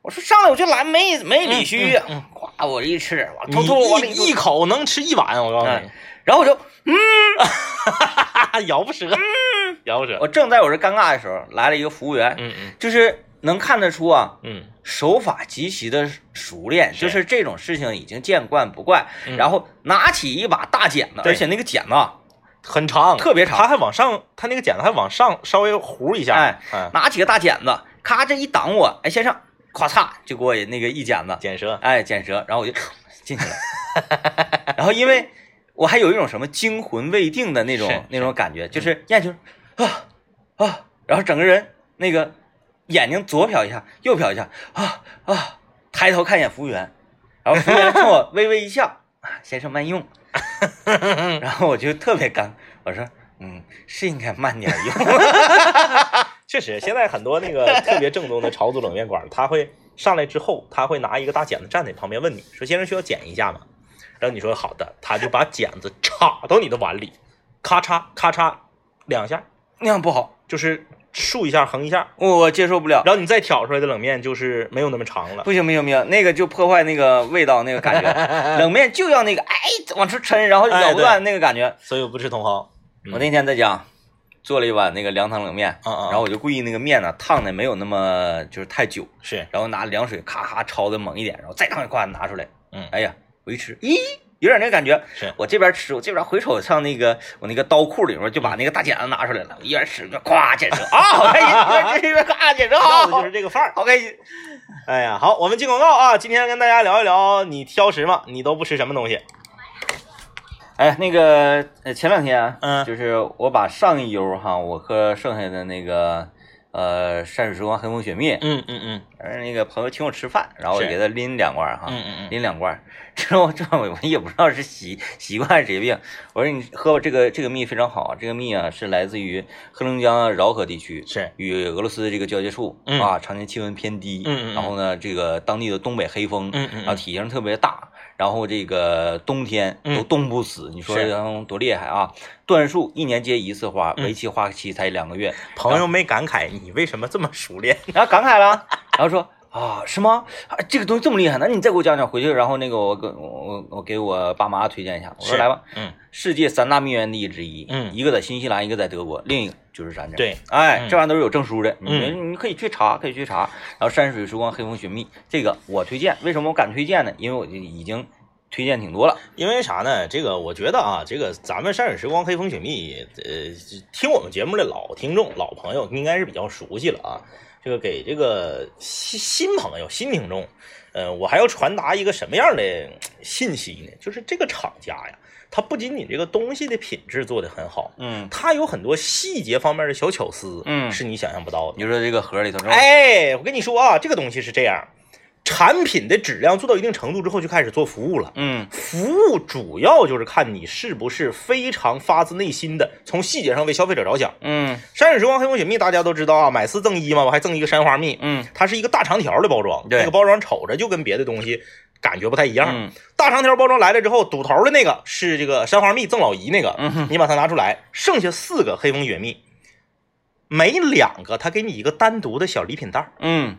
A: 我说上来我就来，没没理虚呀，
B: 嗯
A: 咵我这一吃，我
B: 你
A: 突突往里
B: 一一口能吃一碗，我告诉你，
A: 然后我就嗯 (laughs)
B: 咬不折，咬不折。
A: 我正在我这尴尬的时候，来了一个服务员，
B: 嗯嗯
A: 就是能看得出啊，
B: 嗯，
A: 手法极其的熟练，就是这种事情已经见惯不怪。
B: 嗯
A: 然后拿起一把大剪子，而且那个剪子啊
B: 很长，
A: 特别长
B: 他还往上，他那个剪子还往上稍微弧一下。
A: 哎
B: 嗯，
A: 拿起个大剪子，咔这一挡我，哎先生，咔嚓就给我那个一剪子，
B: 剪舌。
A: 哎剪舌，然后我就 (sniffs) 进去了。(laughs) 然后因为我还有一种什么惊魂未定的那种那种感觉，就是咽就是啊啊，然后整个人那个眼睛左瞟一下，右瞟一下，啊啊，抬头看一眼服务员，然后服务员冲我微微一笑，啊，先生慢用。(laughs) 然后我就特别干，我说嗯，是应该慢点用。(laughs)
B: 确实，现在很多那个特别正宗的潮族冷面馆，他会上来之后，他会拿一个大剪子站在旁边问你说：“先生需要剪一下吗？”然后你说好的，他就把剪子插到你的碗里，咔嚓咔嚓两下，
A: 那样不好，
B: 就是竖一下横一下，
A: 我我接受不了。
B: 然后你再挑出来的冷面就是没有那么长了。
A: 不行不行不行，那个就破坏那个味道那个感觉。(laughs) 冷面就要那个哎往出抻，然后咬不断那个感觉。
B: 所以我不吃茼蒿。嗯
A: 我那天在家做了一碗那个凉汤冷面，
B: 嗯嗯，
A: 然后我就故意那个面呢烫的没有那么就是太久，
B: 是
A: 然后拿凉水咔咔焯的猛一点，然后再烫一块拿出来。
B: 嗯
A: 哎呀，我一吃，咦，有点那个感觉。
B: 是
A: 我这边吃，我这边回瞅上那个我那个刀库里面就把那个大剪子拿出来了，我一边吃边咵剪舌啊，好开心，一边吃一边咵剪舌，(laughs)
B: 要
A: 好
B: 的就是这个范儿。
A: 好开心。
B: 哎呀，好，我们进广告啊！今天跟大家聊一聊，你挑食吗？你都不吃什么东西？
A: 哎，那个呃，前两天啊，
B: 嗯
A: 就是我把上一悠哈，我喝剩下的那个呃山水时光黑蜂雪蜜，
B: 嗯嗯嗯。
A: 而那个朋友请我吃饭，然后我给他拎两罐哈，
B: 嗯嗯嗯。
A: 拎两罐，之后这我我也不知道是习 (laughs) 习惯还是职业病，我说你喝吧，这个这个蜜非常好，这个蜜啊是来自于黑龙江饶河地区，
B: 是。
A: 与俄罗斯这个交界处、
B: 嗯。
A: 啊，常年气温偏低，
B: 嗯嗯嗯。
A: 然后呢，这个当地的东北黑蜂，
B: 嗯嗯嗯。
A: 然后体型特别大，然后这个冬天都
B: 嗯
A: 冻不死，你说多厉害啊！椴树一年结一次花，
B: 嗯
A: 为期花期才两个月，
B: 朋友没感慨你为什么这么熟练？
A: 然后感慨了，然后说啊，是吗？啊，这个东西这么厉害，那你再给我讲讲。回去，然后那个我给我我我给我爸妈推荐一下。我说来吧，
B: 嗯，
A: 世界三大蜜源地之一，
B: 嗯
A: 一个在新西兰，一个在德国，另一个就是咱这儿。
B: 对，
A: 哎，
B: 嗯
A: 这玩意儿都是有证书的，你
B: 嗯
A: 你可以去查，可以去查。然后山水时光黑蜂寻蜜这个我推荐，为什么我敢推荐呢？因为我就已经推荐挺多了。
B: 因为啥呢？这个我觉得啊，这个咱们山水时光黑蜂雪蜜，呃，听我们节目的老听众、老朋友应该是比较熟悉了啊。这个给这个新新朋友、新听众，呃，我还要传达一个什么样的信息呢？就是这个厂家呀，它不仅仅这个东西的品质做得很好，
A: 嗯，
B: 它有很多细节方面的小巧思，
A: 嗯
B: 是你想象不到的。
A: 你说这个盒里头，
B: 哎，我跟你说啊，这个东西是这样，产品的质量做到一定程度之后，就开始做服务了。
A: 嗯
B: 服务主要就是看你是不是非常发自内心的从细节上为消费者着想。
A: 嗯
B: 山水时光黑蜂雪蜜大家都知道啊，买四赠一嘛，我还赠一个山花蜜，
A: 嗯
B: 它是一个大长条的包装，
A: 对
B: 那个包装瞅着就跟别的东西感觉不太一样。
A: 嗯
B: 大长条包装来了之后，堵头的那个是这个山花蜜赠老姨那个，
A: 嗯
B: 你把它拿出来，剩下四个黑蜂雪蜜，每两个他给你一个单独的小礼品袋。
A: 嗯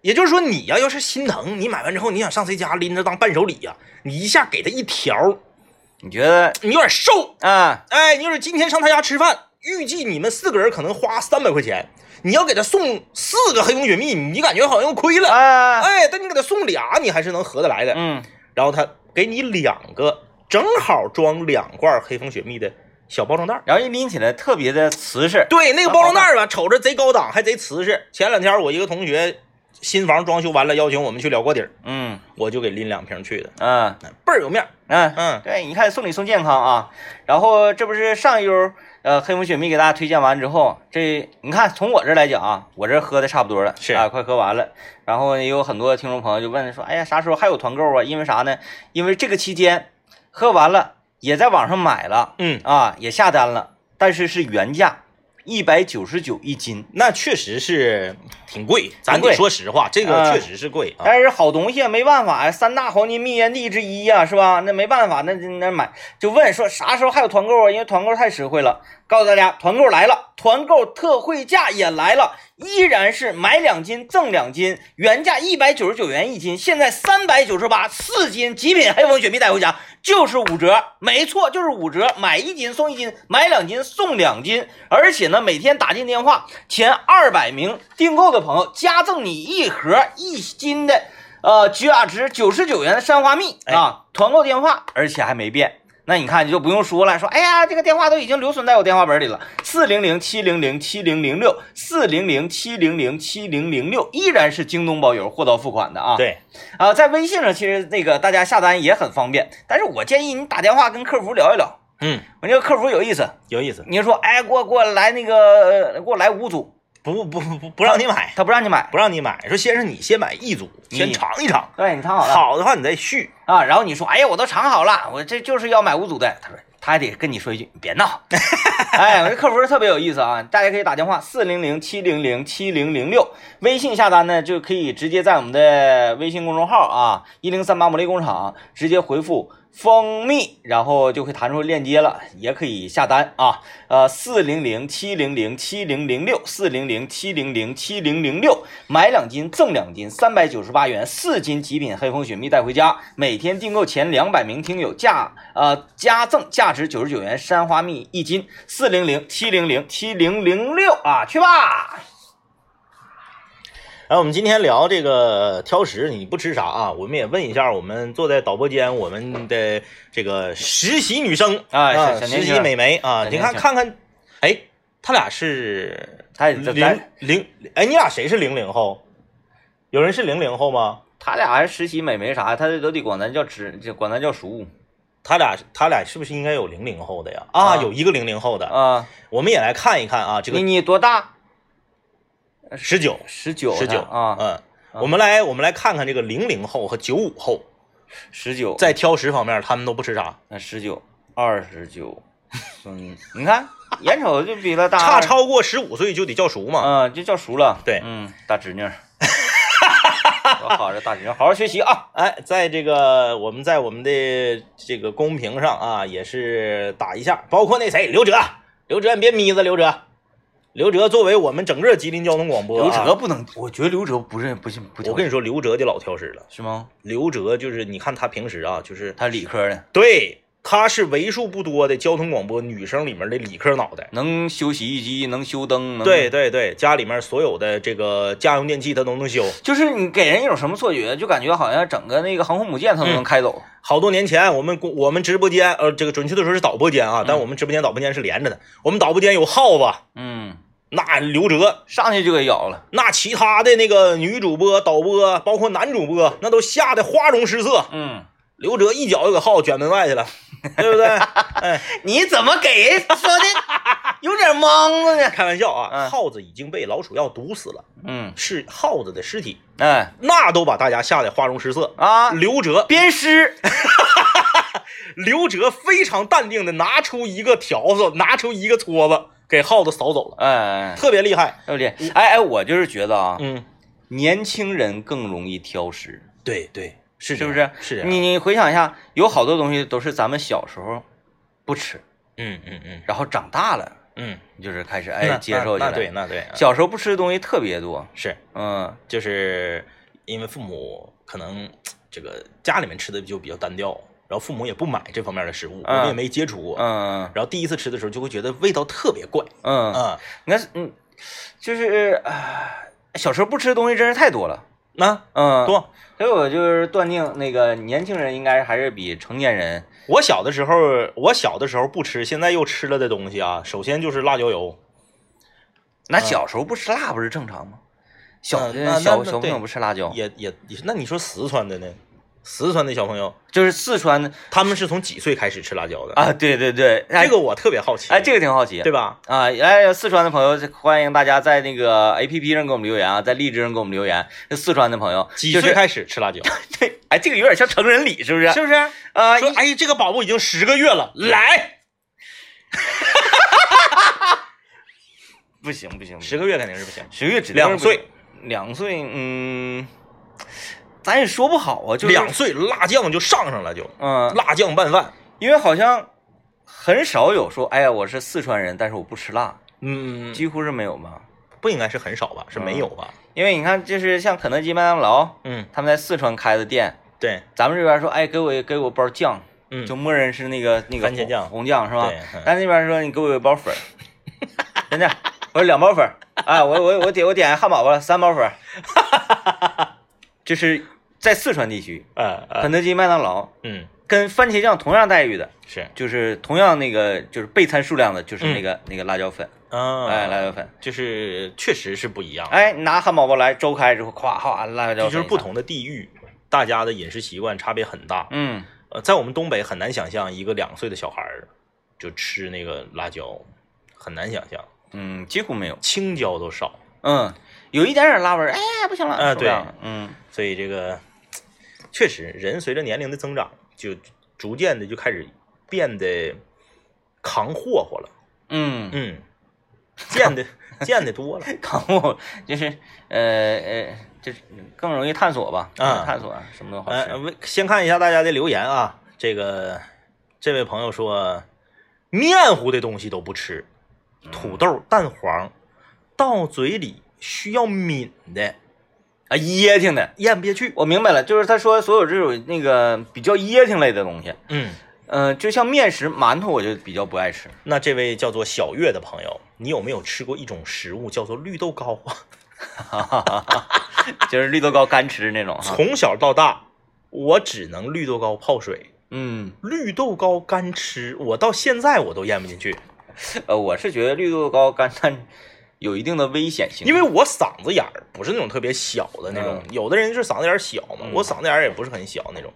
B: 也就是说，你呀、要是心疼，你买完之后你想上谁家拎着当伴手礼呀、你一下给他一条，
A: 你觉得
B: 你有点瘦，
A: 啊？
B: 哎，你就是今天上他家吃饭，预计你们四个人可能花三百块钱，你要给他送四个黑蜂雪蜜，你感觉好像亏了。
A: 啊，
B: 哎，但你给他送俩，你还是能合得来的。
A: 嗯，
B: 然后他给你两个正好装两罐黑蜂雪蜜的小包装袋。
A: 然后一拎起来特别的瓷实，
B: 对，那个包装袋吧，瞅着贼高档，还贼瓷实。前两天我一个同学新房装修完了，邀请我们去了锅底儿，
A: 嗯
B: 我就给拎两瓶去的，
A: 嗯
B: 倍儿有面儿。
A: 嗯，
B: 嗯，
A: 对，你看送礼送健康啊。然后这不是上一周呃黑蜂雪蜜给大家推荐完之后，这你看从我这来讲啊，我这喝的差不多了，
B: 是
A: 啊，快喝完了。然后也有很多听众朋友就问说，哎呀，啥时候还有团购啊？因为啥呢？因为这个期间喝完了，也在网上买了
B: 嗯，
A: 啊，也下单了，但是是原价一百九十九一斤。
B: 那确实是挺贵，咱得说实话，这个
A: 嗯
B: 确实是贵啊。
A: 但是好东西啊，没办法呀，三大黄金蜜源地之一呀、是吧？那没办法，那那买就问说啥时候还有团购啊？因为团购太实惠了。告诉大家，团购来了，团购特惠价也来了，依然是买两斤赠两斤，原价一百九十九元一斤，现在三百九十八，四斤极品黑蜂雪蜜带回家就是五折，没错，就是五折，买一斤送一斤，买两斤送两斤，而且呢，每天打进电话前二百名订购的朋友加赠你一盒一斤的。呃，价值九十九元的山花蜜
B: 哎
A: 啊，团购电话，而且还没变。那你看你就不用说了，说哎呀，这个电话都已经留存在我电话本里了，四零零七零零七零零六，四零零七零零七零零六，依然是京东包邮，货到付款的啊。
B: 对，
A: 啊，在微信上其实那个大家下单也很方便，但是我建议你打电话跟客服聊一聊，
B: 嗯，
A: 我这个客服有意思，
B: 有意思。
A: 你就说哎，给我给我来那个呃给我来五组，
B: 不不不不不让你买，
A: 他不让你买，
B: 不让你买，说先生你先买一组，先尝一尝，
A: 对你尝好了。
B: 好的话你再续。
A: 啊，然后你说，哎呀，我都尝好了，我这就是要买五组的。他说，他还得跟你说一句，你别闹。(laughs) 哎，我这客服特别有意思啊，大家可以打电话四零零七零零七零零六，微信下单呢就可以直接在我们的微信公众号啊一零三八魔力工厂直接回复蜂蜜，然后就会弹出链接了，也可以下单啊。呃，四零零七零零七零零六，四零零七零零七零零六，买两斤赠两斤，三百九十八元，四斤极品黑蜂雪蜜带回家。每天订购前两百名听友价呃加赠价值九十九元山花蜜一斤，四零零七零零七零零六啊，去吧。
B: 然后我们今天聊这个挑食，你不吃啥啊？我们也问一下我们坐在导播间我们的这个实习女生
A: 啊
B: 实习美眉啊，你看看看，哎，他俩是
A: 他咱
B: 零零，哎，你俩谁是零零后？有人是零零后吗？
A: 他俩还是实习美眉啥，他都得管咱叫侄，就管咱叫叔
B: 他俩他俩是不是应该有零零后的呀？啊，
A: 啊
B: 有一个零零后的，
A: 啊。
B: 我们也来看一看啊，这个
A: 你你多大？
B: 十九。
A: 十九
B: 十九
A: 啊，
B: 嗯，我们来我们来看看这个零零后和九五后。
A: 十九。
B: 在挑食方面他们都不吃啥，
A: 那十九。二十九，嗯，你看眼瞅就比他大，
B: 差超过十五岁就得叫熟嘛。
A: 嗯，就叫熟了。
B: 对。
A: 嗯，大侄女儿，(laughs) 多好，这大侄女好好学习啊。
B: 哎，在这个我们在我们的这个公屏上啊，也是打一下，包括那谁刘哲，刘哲你别眯着，刘哲，刘哲作为我们整个吉林交通广播、啊，
A: 刘哲，不能，我觉得刘哲不是不信不，
B: 我跟你说，刘哲就老挑食了。
A: 是吗？
B: 刘哲就是你看他平时啊，就是
A: 他理科的，
B: 对，他是为数不多的交通广播女生里面的理科脑袋。
A: 能修洗衣机，能修灯，能
B: 对，对对，家里面所有的这个家用电器她都能修。
A: 就是你给人一种什么错觉，就感觉好像整个那个航空母舰她都能开走。
B: 好多年前，我们公我们直播间，呃，这个准确的说是导播间啊，但我们直播间导播间是连着的。我们导播间有耗子，
A: 嗯，
B: 那刘哲，
A: 上去就给咬了。
B: 那其他的那个女主播、导播，包括男主播，那都吓得花容失色。
A: 嗯，
B: 刘哲一脚就给耗卷门外去了，对不对？(laughs) 哎，(laughs)
A: 你怎么给人说的 (laughs) 有点懵了呢？
B: 开玩笑啊，
A: 嗯
B: 耗子已经被老鼠药毒死了，
A: 嗯，
B: 是耗子的尸体，
A: 哎
B: 那都把大家吓得花容失色。
A: 啊，
B: 刘哲，
A: 鞭尸，
B: 刘哲非常淡定的拿出一个条子，拿出一个撮子，给耗子扫走了，
A: 哎，
B: 特别厉害。
A: 对不对？哎哎，我就是觉得啊，
B: 嗯，
A: 年轻人更容易挑食，
B: 对对，是
A: 是不是？
B: 是。
A: 你你回想一下，有好多东西都是咱们小时候不吃，
B: 嗯嗯嗯
A: 然后长大了
B: 嗯，
A: 就是开始
B: 那
A: 哎接受起来。
B: 那那对，那对，
A: 小时候不吃的东西特别多，
B: 是
A: 嗯
B: 就是因为父母可能这个家里面吃的就比较单调，然后父母也不买这方面的食物，我
A: 嗯
B: 们也没接触过。
A: 嗯
B: 然后第一次吃的时候，就会觉得味道特别怪
A: 嗯嗯，
B: 啊。
A: 你看，嗯，就是啊，小时候不吃的东西真是太多了。
B: 那
A: 嗯，
B: 多，
A: 所以我就是断定，那个年轻人应该还是比成年人，
B: 我小的时候，我小的时候不吃，现在又吃了的东西啊，首先就是辣椒油。
A: 那小时候不吃辣不是正常吗？小小小朋友
B: 对
A: 不吃辣椒，
B: 也也也，那你说四川的呢？四川的小朋友，
A: 就是四川的
B: 他们是从几岁开始吃辣椒的？
A: 啊，对对对，哎
B: 这个我特别好奇。
A: 哎，这个挺好奇，
B: 对吧？
A: 啊，哎，四川的朋友，欢迎大家在那个 A P P 上给我们留言啊，在荔枝上给我们留言。这四川的朋友
B: 几岁开始吃辣椒？(laughs)
A: 对，哎，这个有点像成人礼，是不是？
B: 是不是？
A: 啊，
B: 说，哎，这个宝宝已经十个月了，来，(laughs)
A: 不行不行，
B: 十个月肯定是不行。
A: 十个月指定是不
B: 两岁，
A: 两岁，嗯，咱也说不好啊，就是
B: 两，岁辣酱就上上了，就
A: 嗯，
B: 辣酱拌饭。
A: 因为好像很少有说，哎呀，我是四川人，但是我不吃辣，
B: 嗯，
A: 几乎是没有吧？
B: 不应该是很少吧？是没有吧？
A: 因为你看，就是像肯德基、麦当劳，
B: 嗯，
A: 他们在四川开的店，
B: 对，
A: 咱们这边说，哎，给我给我包酱，
B: 嗯，
A: 就默认是那个那个
B: 番茄酱
A: 红酱是吧？但那边说你给我一包粉，真的，我说两包粉儿，啊，我我我点我点汉堡吧，三包粉儿，(laughs) 就是在四川地区，
B: 呃呃，
A: 肯德基、麦当劳
B: 嗯，
A: 跟番茄酱同样待遇的，
B: 是。
A: 就是同样那个就是备餐数量的，就是那个那个辣椒粉，
B: 啊，
A: 哎，辣椒粉，
B: 就是确实是不一样，
A: 哎，拿汉堡包来周开之后，咵咵辣椒
B: 就是不，同的地域，大家的饮食习惯差别很大。
A: 嗯，
B: 呃，在我们东北很难想象一个两岁的小孩儿就吃那个辣椒，很难想象，
A: 嗯，几乎没有，
B: 青椒都少，
A: 嗯，有一点点辣味儿，哎，不行了，
B: 啊
A: 受不了了，嗯。
B: 所以这个确实人随着年龄的增长，就逐渐的就开始变得扛霍霍了，
A: 嗯。
B: 嗯，见的见的多了，(laughs)
A: 扛霍就是呃呃，就是更容易探索吧，
B: 啊。
A: 探索什么都好
B: 呃，
A: 吃。
B: 为先看一下大家的留言啊，这个这位朋友说，面糊的东西都不吃，土豆、蛋黄到嘴里需要抿的，
A: 啊，噎挺的，
B: 咽不下去。
A: 我明白了，就是他说所有这种那个比较噎挺类的东西，
B: 嗯，
A: 嗯、就像面食、馒头，我就比较不爱吃。
B: 那这位叫做小月的朋友，你有没有吃过一种食物叫做绿豆糕啊？(laughs)
A: 就是绿豆糕干吃那种。
B: 从小到大，我只能绿豆糕泡水，
A: 嗯，
B: 绿豆糕干吃，我到现在我都咽不进去，
A: 呃，我是觉得绿豆糕干但有一定的危险性，
B: 因为我嗓子眼儿不是那种特别小的那种，有的人是嗓子眼儿小嘛，
A: 嗯。
B: 我嗓子眼儿也不是很小那种，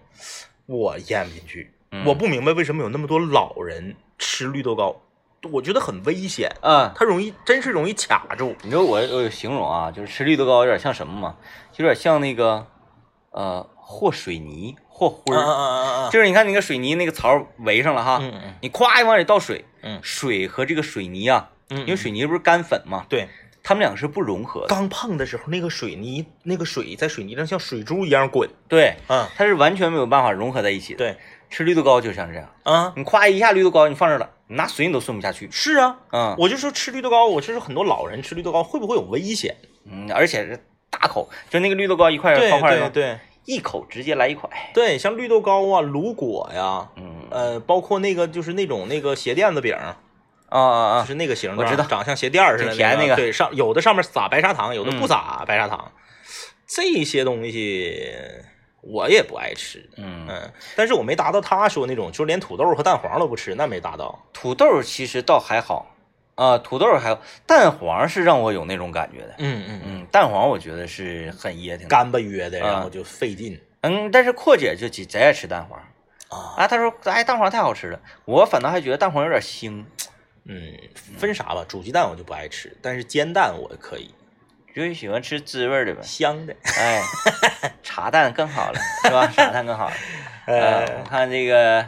B: 我咽不进去。
A: 嗯。
B: 我不明白为什么有那么多老人吃绿豆糕，我觉得很危险，
A: 嗯，
B: 它容易真是容易卡住。
A: 你知道我我有形容啊，就是吃绿豆糕有点像什么吗？有点像那个呃和水泥和灰就是你看那个水泥那个槽围上了哈，你咵一往里倒水，
B: 嗯。
A: 水和这个水泥啊，
B: 嗯，
A: 因为水泥不是干粉嘛，
B: 对，
A: 他们两个是不融合的。
B: 刚碰的时候，那个水泥那个水在水泥上像水珠一样滚。
A: 对，
B: 嗯，
A: 它是完全没有办法融合在一起的。
B: 对，
A: 吃绿豆糕就像这样，
B: 啊，
A: 你夸一下绿豆糕你放这儿了，你拿水你都顺不下去。
B: 是啊，
A: 嗯
B: 我就说吃绿豆糕，我就是很多老人吃绿豆糕会不会有危险？
A: 嗯，而且是大口，就那个绿豆糕一块
B: 对
A: 方块的，
B: 对对
A: 一口直接来一块。
B: 对，像绿豆糕啊、卤果呀，
A: 嗯
B: 呃，包括那个就是那种那个鞋垫子饼，
A: 啊啊啊！
B: 就是那个形状，
A: 我知道。
B: 长像鞋垫似的
A: 挺甜那个。
B: 对，上有的上面撒白砂糖，有的不
A: 嗯。
B: 撒白砂糖，这些东西我也不爱吃。
A: 嗯，
B: 嗯，但是我没达到他说那种，就连土豆和蛋黄都不吃，那没达到。
A: 土豆其实倒还好。啊，土豆还好，蛋黄是让我有那种感觉的。
B: 嗯嗯
A: 嗯，蛋黄我觉得是很噎挺。
B: 干巴噎的，
A: 啊。
B: 然后就费劲。
A: 嗯，但是阔姐就贼贼爱吃蛋黄。
B: 啊。
A: 啊，她说哎蛋黄太好吃了，我反倒还觉得蛋黄有点腥，
B: 嗯，分啥吧，煮鸡蛋我就不爱吃，但是煎蛋我可以，
A: 就喜欢吃滋味儿的呗。
B: 香的。
A: 哎，(laughs) 茶蛋更好了，是吧？茶蛋更好了。(laughs) 呃，我
B: 呃
A: 看这个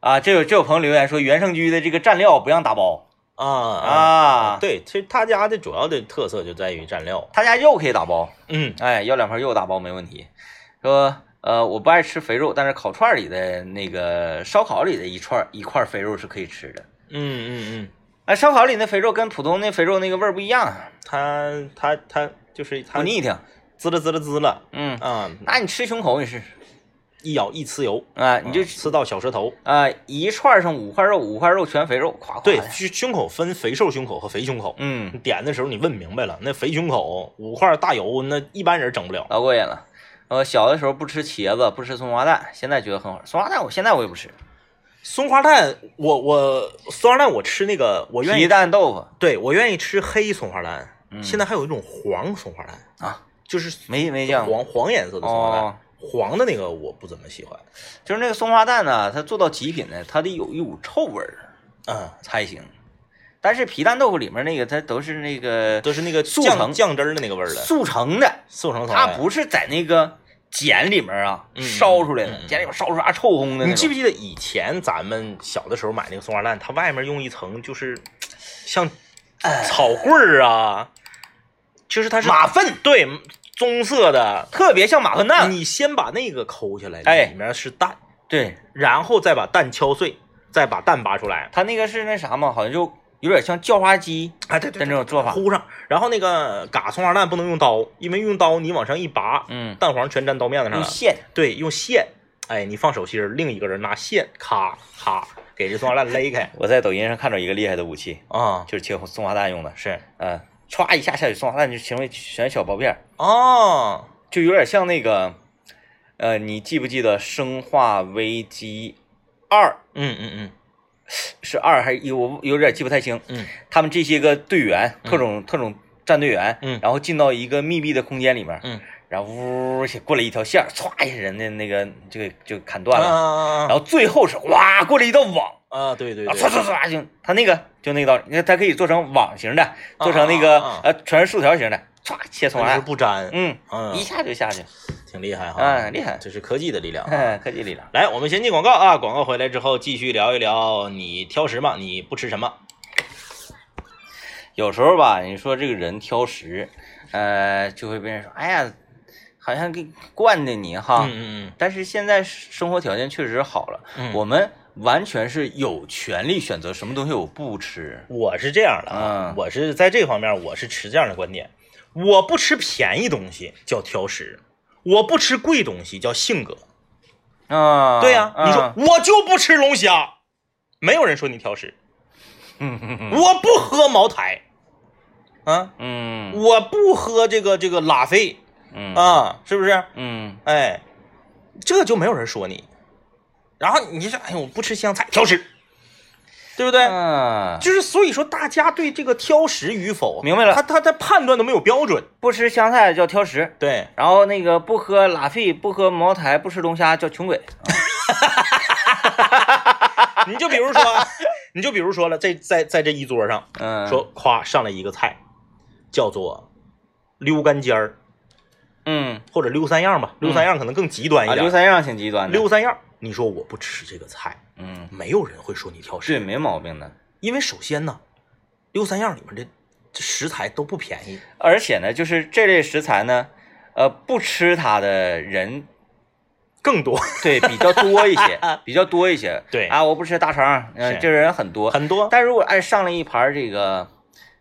A: 啊，这有这有朋友留言说，原盛居的这个蘸料不让打包
B: 啊
A: 啊，
B: 对，其实他家的主要的特色就在于蘸料。
A: 他家肉可以打包，
B: 嗯
A: 哎，要两块肉打包没问题。说呃，我不爱吃肥肉，但是烤串里的那个烧烤里的一串一块肥肉是可以吃的。
B: 嗯嗯嗯
A: 哎，烧烤里那肥肉跟普通那肥肉那个味儿不一样，
B: 嗯，他他他就是它
A: 不腻挺。
B: 滋了滋了滋了
A: 嗯，
B: 啊，
A: 那你吃胸口你是
B: 一咬一呲油，
A: 啊，你就
B: 啊呲到小舌头。
A: 啊一串上五块肉，五块肉全肥肉，咵咵
B: 对，胸胸口分肥瘦胸口和肥胸口。
A: 嗯，
B: 你点的时候你问明白了，那肥胸口五块大油，那一般人整不了。
A: 老过瘾了。呃，小的时候不吃茄子，不吃松花蛋，现在觉得很好吃。松花蛋我现在我也不吃，
B: 松花蛋，我我松花蛋我吃那个，我愿意皮，
A: 蛋豆腐
B: 对我愿意吃黑松花蛋。
A: 嗯
B: 现在还有一种黄松花蛋，
A: 啊，
B: 就是
A: 没没见。
B: 黄黄颜色的松花蛋，
A: 哦，
B: 黄的那个我不怎么喜欢。
A: 就是那个松花蛋呢，它做到极品呢，它得有一股臭味儿
B: 嗯，
A: 才行。但是皮蛋豆腐里面那个它都是那个
B: 都是那个酱
A: 速成
B: 酱汁儿的那个味儿了，
A: 速成的，
B: 速成的。
A: 它不是在那个碱里面啊
B: 嗯
A: 烧出来的
B: 嗯，嗯
A: 碱里面烧出啥臭烘的那种。
B: 你记不记得以前咱们小的时候买那个松花蛋，它外面用一层就是像草棍儿啊，就是它是
A: 马粪，
B: 对棕色的。
A: 特别像马粪蛋。
B: 你先把那个抠下来，
A: 哎
B: 里面是蛋，
A: 对，
B: 然后再把蛋敲碎，再把蛋拔出来。
A: 它那个是那啥嘛，好像就有点像叫花鸡
B: 哎，对
A: 的那种做法。
B: 糊上。然后那个嘎松花蛋不能用刀，因为用刀你往上一拔，
A: 嗯，
B: 蛋黄全粘刀面子上了。
A: 用线。
B: 对，用线，哎，你放手心儿，另一个人拿线咔咔给这松花蛋勒开
A: 我在抖音上看着一个厉害的武器，
B: 啊，
A: 就是切松花蛋用的，
B: 是
A: 嗯，歘一下下去，松花蛋就成为全小薄片儿，
B: 哦，
A: 就有点像那个，呃，你记不记得《生化危机二》
B: 嗯嗯嗯
A: 是二还是一？我有点记不太清。
B: 嗯
A: 他们这些个队员，特种、特种战队员，
B: 嗯
A: 然后进到一个密闭的空间里面，
B: 嗯，
A: 然后呜过来一条线儿，歘一下人家那个这个就砍断了，
B: 啊
A: 然后最后是哇过来一道网，
B: 啊，对对
A: 啊，
B: 对，
A: 唰唰唰就他那个就那个道理，你看它可以做成网型的，做成那个、
B: 啊啊啊
A: 呃全是竖条形的，歘切松
B: 就是
A: 花，
B: 不粘，
A: 嗯，
B: 嗯
A: 一，下就下去，
B: 挺厉害哈，
A: 嗯，厉害，
B: 这是科技的力量啊。
A: 嗯，(laughs) 科技力量。
B: 来，我们先进广告啊，广告回来之后继续聊一聊你挑食吗？你不吃什么？
A: 有时候吧，你说这个人挑食，呃，就会被人说，哎呀，好像给惯的你哈。
B: 嗯嗯
A: 但是现在生活条件确实好了，
B: 嗯，
A: 我们完全是有权利选择什么东西我不吃。
B: 我是这样的啊
A: 嗯，
B: 我是在这方面我是持这样的观点，我不吃便宜东西叫挑食，我不吃贵东西叫性格。
A: 啊，
B: 对呀、你说
A: 啊
B: 我就不吃龙虾，没有人说你挑食。(laughs)
A: 嗯嗯嗯
B: 我不喝茅台，啊，
A: 嗯
B: 我不喝这个这个拉菲
A: 嗯
B: 啊，是不是？
A: 嗯
B: 哎，这就没有人说你。然后你就说，哎呀，我不吃香菜，挑食，对不对？
A: 嗯，
B: 就是所以说，大家对这个挑食与否，
A: 明白了
B: 他他他判断都没有标准。
A: 不吃香菜叫挑食，
B: 对，
A: 然后那个不喝拉菲，不喝茅台，不吃龙虾叫穷鬼。(laughs)
B: 你就比如说，(laughs) 你就比如说了，在在在这一桌上，
A: 嗯，
B: 说夸上来一个菜，叫做溜干尖儿，
A: 嗯
B: 或者溜三样吧，溜三样可能更极端一
A: 啊，
B: 点。
A: 溜三样挺极端的。
B: 溜三样，你说我不吃这个菜，
A: 嗯，
B: 没有人会说你挑食
A: 对，
B: 食，
A: 没毛病的。
B: 因为首先呢，六三样里面的这食材都不便宜。
A: 而且呢，就是这类食材呢，呃，不吃它的人
B: 更多，
A: 对比较多一些，比较多一些。(laughs)
B: 对
A: 啊，我不吃大肠，嗯、
B: 是
A: 这人很多。
B: 很多。
A: 但如果爱上了一盘这个，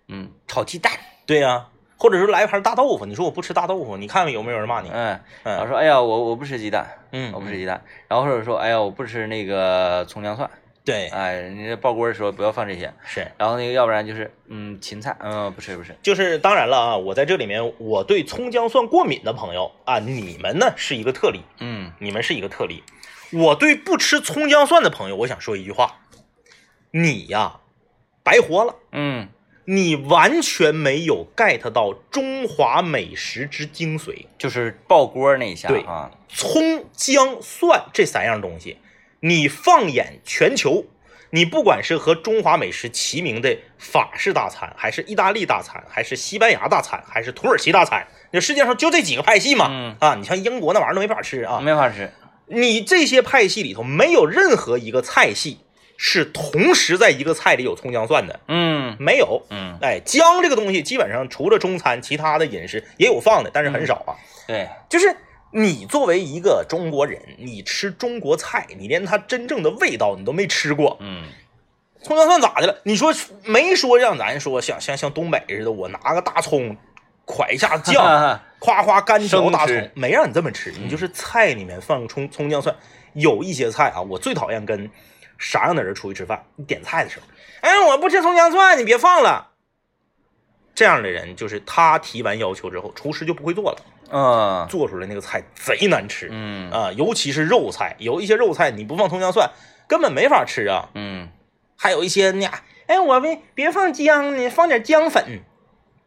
A: 嗯，炒鸡蛋，
B: 对呀、或者说来一盘大豆腐，你说我不吃大豆腐，你看看有没有人骂你？
A: 嗯，然后
B: 嗯
A: 说哎呀，我我不吃鸡蛋，
B: 嗯，
A: 我不吃鸡蛋。然后或者说哎呀，我不吃那个葱姜蒜，
B: 对，
A: 哎，你这爆锅的时候不要放这些。
B: 是，
A: 然后那个要不然就是嗯芹菜，嗯不吃不吃。
B: 就是当然了啊，我在这里面，我对葱姜蒜过敏的朋友啊，你们呢是一个特例，
A: 嗯
B: 你们是一个特例。我对不吃葱姜蒜的朋友，我想说一句话，你呀，白活了。
A: 嗯
B: 你完全没有 get 到中华美食之精髓。
A: 就是爆锅那一下
B: 对
A: 啊，
B: 葱、姜、蒜这三样东西，你放眼全球，你不管是和中华美食齐名的法式大餐，还是意大利大餐，还是西班牙大餐，还是土耳其大餐，那世界上就这几个派系嘛。
A: 嗯
B: 啊，你像英国那玩意儿都没法吃啊。
A: 没法吃。
B: 你这些派系里头，没有任何一个菜系是同时在一个菜里有葱姜蒜的，
A: 嗯
B: 没有。
A: 嗯，
B: 哎，姜这个东西基本上除了中餐，其他的饮食也有放的，但是很少啊。
A: 对，
B: 就是你作为一个中国人，你吃中国菜，你连它真正的味道你都没吃过，
A: 嗯
B: 葱姜蒜咋的了？你说没说让咱说像像像东北似的，我拿个大葱蒯一下酱，夸夸干嚼
A: 生
B: 大葱，没让你这么吃，
A: 嗯
B: 你就是菜里面放葱葱姜蒜。有一些菜啊，我最讨厌跟啥样的人出去吃饭？你点菜的时候，哎，我不吃葱姜蒜，你别放了。这样的人就是他提完要求之后，厨师就不会做了，
A: 嗯
B: 做出来那个菜贼难吃
A: 嗯
B: 啊、尤其是肉菜，有一些肉菜你不放葱姜蒜根本没法吃啊。
A: 嗯，
B: 还有一些呢，哎，我别别放姜，你放点姜粉。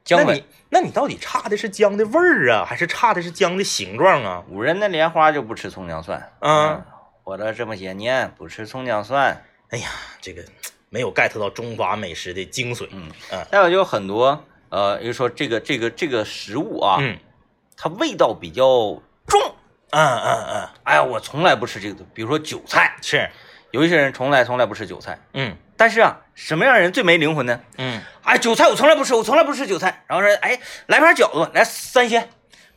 A: 姜粉
B: 那你，那你到底差的是姜的味儿啊，还是差的是姜的形状啊？
A: 五仁的莲花就不吃葱姜蒜。
B: 啊，
A: 活了这么些年不吃葱姜蒜。
B: 哎呀，这个没有 get 到中华美食的精髓。
A: 嗯
B: 嗯
A: 再有就很多呃，比如说这个这个这个食物啊，
B: 嗯
A: 它味道比较重。
B: 嗯嗯嗯，
A: 哎呀，我从来不吃这个，比如说韭菜，
B: 是，
A: 有一些人从来从来不吃韭菜。
B: 嗯
A: 但是啊，什么样的人最没灵魂呢？
B: 嗯，
A: 哎，韭菜我从来不吃，我从来不吃韭菜。然后说，哎，来盘饺子，来三鲜。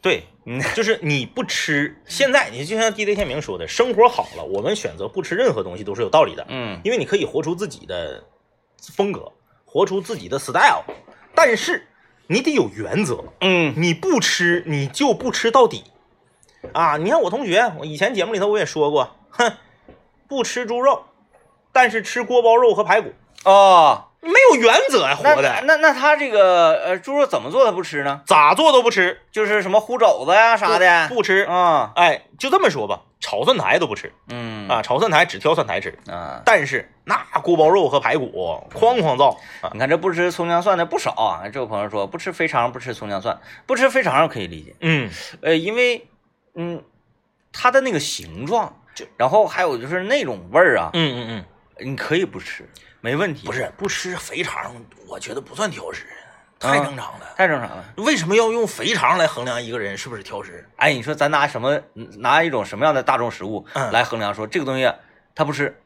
B: 对，
A: 嗯。(laughs)
B: 就是你不吃，现在你就像 DJ 天明说的，生活好了，我们选择不吃任何东西都是有道理的，
A: 嗯。
B: 因为你可以活出自己的风格，活出自己的 style，但是你得有原则，
A: 嗯。
B: 你不吃你就不吃到底。啊！你看我同学，我以前节目里头我也说过，哼，不吃猪肉，但是吃锅包肉和排骨，
A: 哦，
B: 没有原则呀、
A: 那
B: 活的
A: 那那他这个呃猪肉怎么做他不吃呢？
B: 咋做都不吃，
A: 就是什么烀肘子呀啥的
B: 不不吃。
A: 啊
B: 哎，就这么说吧，炒蒜苔都不吃
A: 嗯
B: 啊，炒蒜苔只挑蒜苔吃，
A: 啊，
B: 但是那锅包肉和排骨哐哐造啊，
A: 你看这不吃葱姜蒜的不少啊。这位朋友说不吃肥肠，不吃葱姜蒜，不吃肥肠可以理解，
B: 嗯
A: 呃，因为嗯它的那个形状，
B: 就
A: 然后还有就是那种味儿啊，
B: 嗯嗯嗯，
A: 你可以不吃，没问题，
B: 不是不吃肥肠，我觉得不算挑食，太正常了。
A: 太正常了。
B: 为什么要用肥肠来衡量一个人是不是挑食？
A: 哎，你说咱拿什么拿一种什么样的大众食物
B: 嗯
A: 来衡量说这个东西他不吃，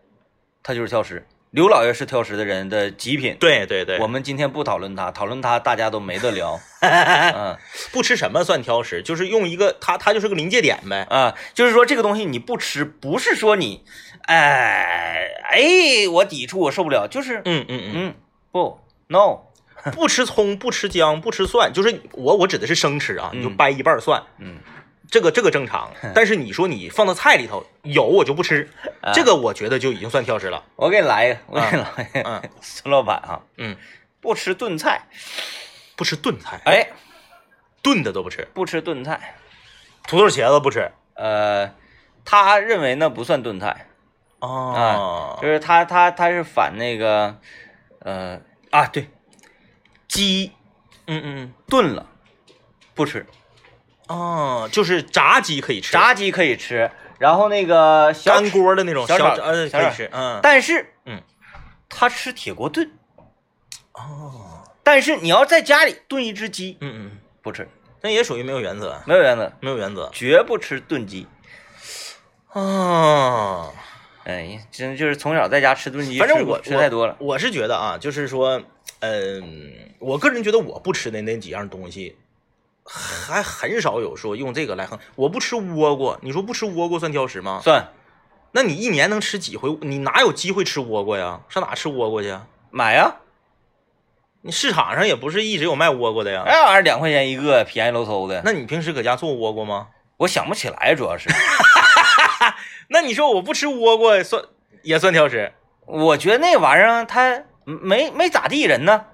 A: 他就是挑食。刘老爷是挑食的人的极品。
B: 对对对，
A: 我们今天不讨论他，讨论他大家都没得聊。(laughs) 嗯 (laughs)
B: 不吃什么算挑食，就是用一个他，他就是个临界点呗。
A: 啊，就是说这个东西你不吃，不是说你，哎哎，我抵触，我受不了，就是
B: 嗯嗯嗯，
A: 嗯不 no，(laughs)
B: 不吃葱，不吃姜，不吃蒜，就是我我指的是生吃啊，你就
A: 嗯
B: 掰一半蒜，
A: 嗯
B: 这个这个正常。(laughs) 但是你说你放到菜里头有我就不吃，
A: 啊
B: 这个我觉得就已经算挑食了。
A: 我给你来一个，我给你来一个，
B: 嗯
A: 孙老板啊，
B: 嗯，
A: 不吃炖菜，
B: 不吃炖菜，
A: 哎，
B: 炖的都不吃，
A: 不吃炖菜，
B: 土豆茄子不吃。
A: 呃，他认为那不算炖菜，
B: 哦，
A: 就是他他他是反那个，呃啊对，鸡
B: 嗯嗯
A: 炖了不吃，
B: 嗯，哦，就是炸鸡可以吃，
A: 炸鸡可以吃，然后那个小
B: 干锅的那种
A: 小炒
B: 呃
A: 小
B: 可以吃，嗯，
A: 但是
B: 嗯，
A: 他吃铁锅炖，
B: 哦，
A: 但是你要在家里炖一只鸡
B: 嗯嗯，
A: 不吃，
B: 那也属于没有原则，
A: 没有原则，
B: 没有原则。
A: 绝不吃炖鸡。
B: 哦，
A: 哎，真就是从小在家吃炖鸡，
B: 反正我
A: 吃太多了。
B: 我我是觉得啊，就是说，嗯，我个人觉得我不吃的那几样东西，还很少有说用这个来衡。我不吃倭瓜，你说不吃倭瓜算挑食吗？
A: 算
B: 那你一年能吃几回？你哪有机会吃倭瓜呀？上哪吃倭瓜去啊？
A: 买呀，
B: 你市场上也不是一直有卖倭瓜的呀。
A: 那玩意儿两块钱一个，便宜喽嗖的。
B: 那你平时搁家做倭瓜吗？
A: 我想不起来，主要是
B: 那你说我不吃倭瓜算也算挑食？
A: 我觉得那玩意儿它没没咋地人呢，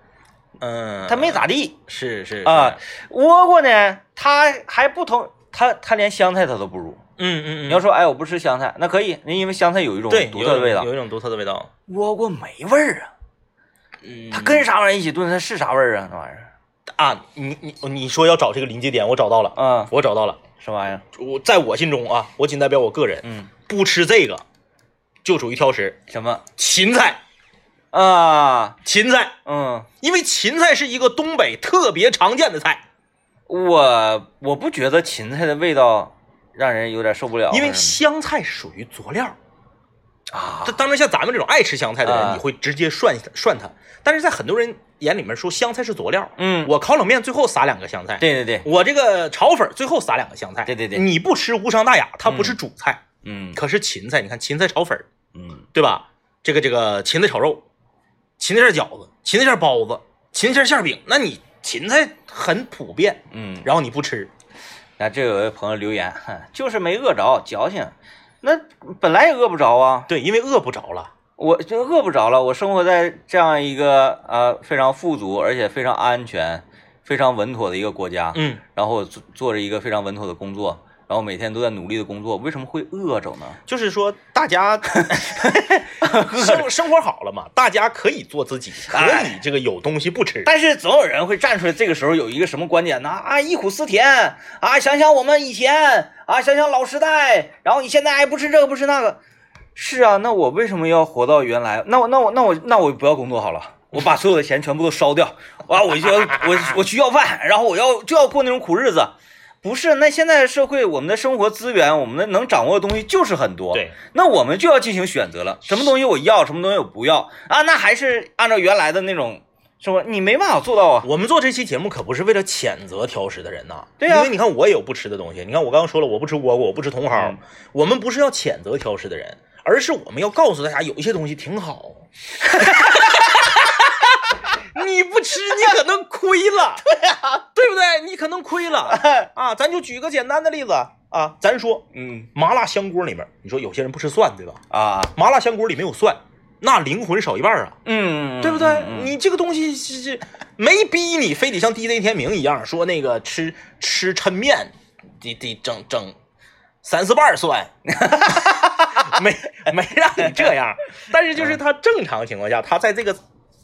B: 嗯，
A: 它没咋地
B: 是是
A: 啊
B: 是。
A: 倭瓜呢，它还不同，它它连香菜它都不如。
B: 嗯嗯嗯，
A: 你要说哎我不吃香菜，那可以，因为香菜有一种独特的味道
B: 有。有一种独特的味道。
A: 倭瓜没味儿啊，
B: 嗯
A: 它跟啥玩意儿一起炖，它是啥味儿啊？那玩意儿，
B: 啊，你你你说要找这个临界点，我找到了，
A: 嗯，
B: 我找到了。
A: 什么玩意儿？
B: 我在我心中啊，我仅代表我个人，
A: 嗯，
B: 不吃这个就属于挑食。
A: 什么
B: 芹菜，
A: 啊？
B: 芹菜，
A: 嗯，
B: 因为芹菜是一个东北特别常见的菜，
A: 我我不觉得芹菜的味道让人有点受不了，
B: 因为香菜属于佐料。
A: 么啊
B: 这，当然，像咱们这种爱吃香菜的人，
A: 啊
B: 你会直接涮涮它。但是在很多人眼里面说香菜是佐料，
A: 嗯，
B: 我烤冷面最后撒两个香菜，
A: 对对对，
B: 我这个炒粉最后撒两个香菜，
A: 对对对
B: 你不吃无伤大雅，它不是主菜。
A: 嗯
B: 可是芹菜，你看芹菜炒粉，
A: 嗯
B: 对吧？这个这个芹菜炒肉，芹菜馅饺子，芹菜馅包子，芹菜馅馅饼，那你芹菜很普遍，
A: 嗯，
B: 然后你不吃，
A: 那这有位朋友留言，哼就是没饿着，矫情。那本来也饿不着啊，
B: 对，因为饿不着了。
A: 我就饿不着了。我生活在这样一个呃非常富足而且非常安全、非常稳妥的一个国家，
B: 嗯，
A: 然后我做做着一个非常稳妥的工作，然后每天都在努力的工作，为什么会饿着呢？
B: 就是说大家 (laughs) 生生活好了嘛，大家可以做自己，可以这个有东西不吃。
A: 但是总有人会站出来，这个时候有一个什么观点呢？啊，忆苦思甜啊，想想我们以前啊，想想老时代，然后你现在还不吃这个不吃那个，是啊，那我为什么要活到原来？那我那我那我那我不要工作好了，我把所有的钱全部都烧掉，完我就要我我去要饭，然后我要就要过那种苦日子。不是，那现在社会我们的生活资源，我们的能掌握的东西就是很多，
B: 对，
A: 那我们就要进行选择了，什么东西我要，什么东西我不要啊？那还是按照原来的那种，是吧？你没办法做到啊。
B: 我们做这期节目可不是为了谴责挑食的人呐，
A: 对呀
B: 因为你看我也有不吃的东西。你看我刚刚说了，我不吃倭瓜，我不吃茼蒿，
A: 嗯
B: 我们不是要谴责挑食的人，而是我们要告诉大家有一些东西挺好。(laughs) 你不吃，你可能亏了，(laughs) 对呀、对不对？你可能亏了 (laughs) 啊！咱就举个简单的例子啊，咱说
A: 嗯
B: 麻辣香锅里面，你说有些人不吃蒜，对吧？
A: 啊，
B: 麻辣香锅里没有蒜，那灵魂少一半啊。
A: 嗯，
B: 对不对？你这个东西是是没逼你非得像 DJ 天明一样说那个吃吃抻面得得整整三四瓣蒜，(laughs) 没没让你这样，但是就是他正常情况下，他在这个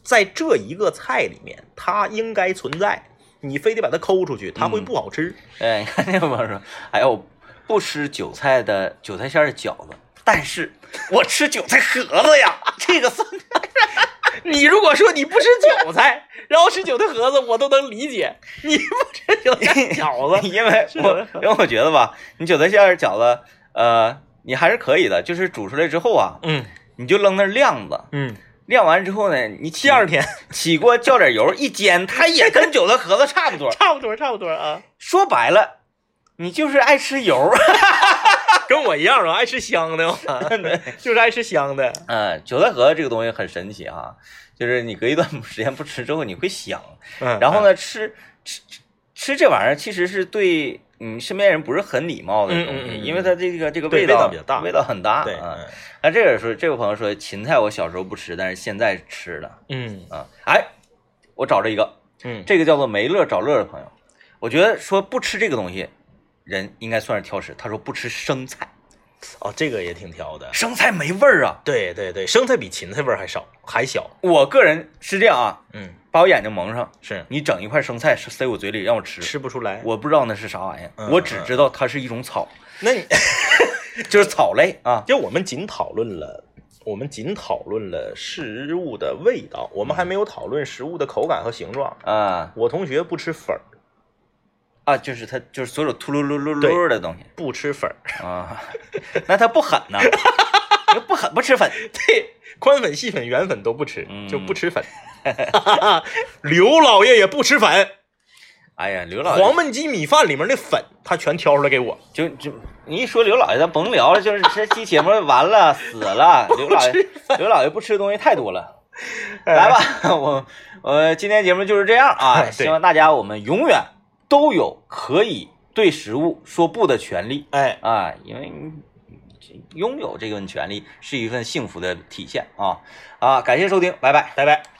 B: 在这一个菜里面，它应该存在，你非得把它抠出去，它会不好吃。
A: 哎，你看那个朋友说，哎呦，不吃韭菜的韭菜馅儿的饺子，但是我吃韭菜盒子呀，这个算 (laughs)
B: 你如果说你不吃韭菜，然后吃韭菜盒子，我都能理解。你不吃韭菜饺子，(laughs)
A: 因为我因为我觉得吧，你韭菜馅儿饺子，呃，你还是可以的，就是煮出来之后啊，
B: 嗯
A: 你就扔那儿晾着，
B: 嗯，
A: 晾完之后呢，你起
B: 第二天 (laughs)
A: 起锅浇点油一煎，它也跟韭菜盒子差不多。(laughs)
B: 差不多差不多啊。
A: 说白了，你就是爱吃油。(laughs)
B: 跟我一样啊，爱吃香的嘛，就是爱吃香的。
A: 嗯，韭菜盒子这个东西很神奇哈，就是你隔一段时间不吃之后，你会香。
B: 嗯
A: 然后？呢，吃吃吃吃这玩意儿其实是对你身边人不是很礼貌的东西，
B: 嗯嗯嗯嗯
A: 因为它这个这个
B: 味道比较大
A: 味道很大
B: 对，
A: 啊。那这个说，这位朋友说芹菜我小时候不吃，但是现在吃了
B: 嗯
A: 啊。哎，我找着一个，
B: 嗯，
A: 这个叫做没乐找乐的朋友，我觉得说不吃这个东西，人应该算是挑食。他说不吃生菜，
B: 哦，这个也挺挑的。
A: 生菜没味儿啊。
B: 对对对，生菜比芹菜味儿还少，还小。
A: 我个人是这样啊，
B: 嗯，
A: 把我眼睛蒙上，
B: 是
A: 你整一块生菜塞我嘴里让我吃，
B: 吃不出来。
A: 我不知道那是啥玩意儿，
B: 嗯
A: 我只知道它是一种草，
B: 那你 (laughs)
A: 就是草类啊。
B: 就我们仅讨论了，我们仅讨论了食物的味道，我们还没有讨论食物的口感和形状。
A: 啊
B: 我同学不吃粉儿，
A: 啊，就是他就是所有秃噜噜噜噜的东西
B: 不吃粉儿。
A: 啊，(laughs) 那他不狠呐，(laughs) 不狠不吃粉，
B: 对，宽粉、细粉、圆粉都不吃，
A: 嗯
B: 就不吃粉。(laughs) 刘老爷也不吃粉，
A: 哎呀，刘老爷
B: 黄焖鸡米饭里面的粉他全挑出来给我。
A: 就就你一说刘老爷，咱甭聊了，就是这期节目完了死了。(laughs) 刘老爷刘老爷不吃的东西太多了，(laughs) 来吧，我我今天节目就是这样啊，希望大家我们永远都有可以对食物说不的权利
B: 哎，
A: 啊，因为你拥有这份权利是一份幸福的体现啊啊！感谢收听，拜拜。
B: 拜拜。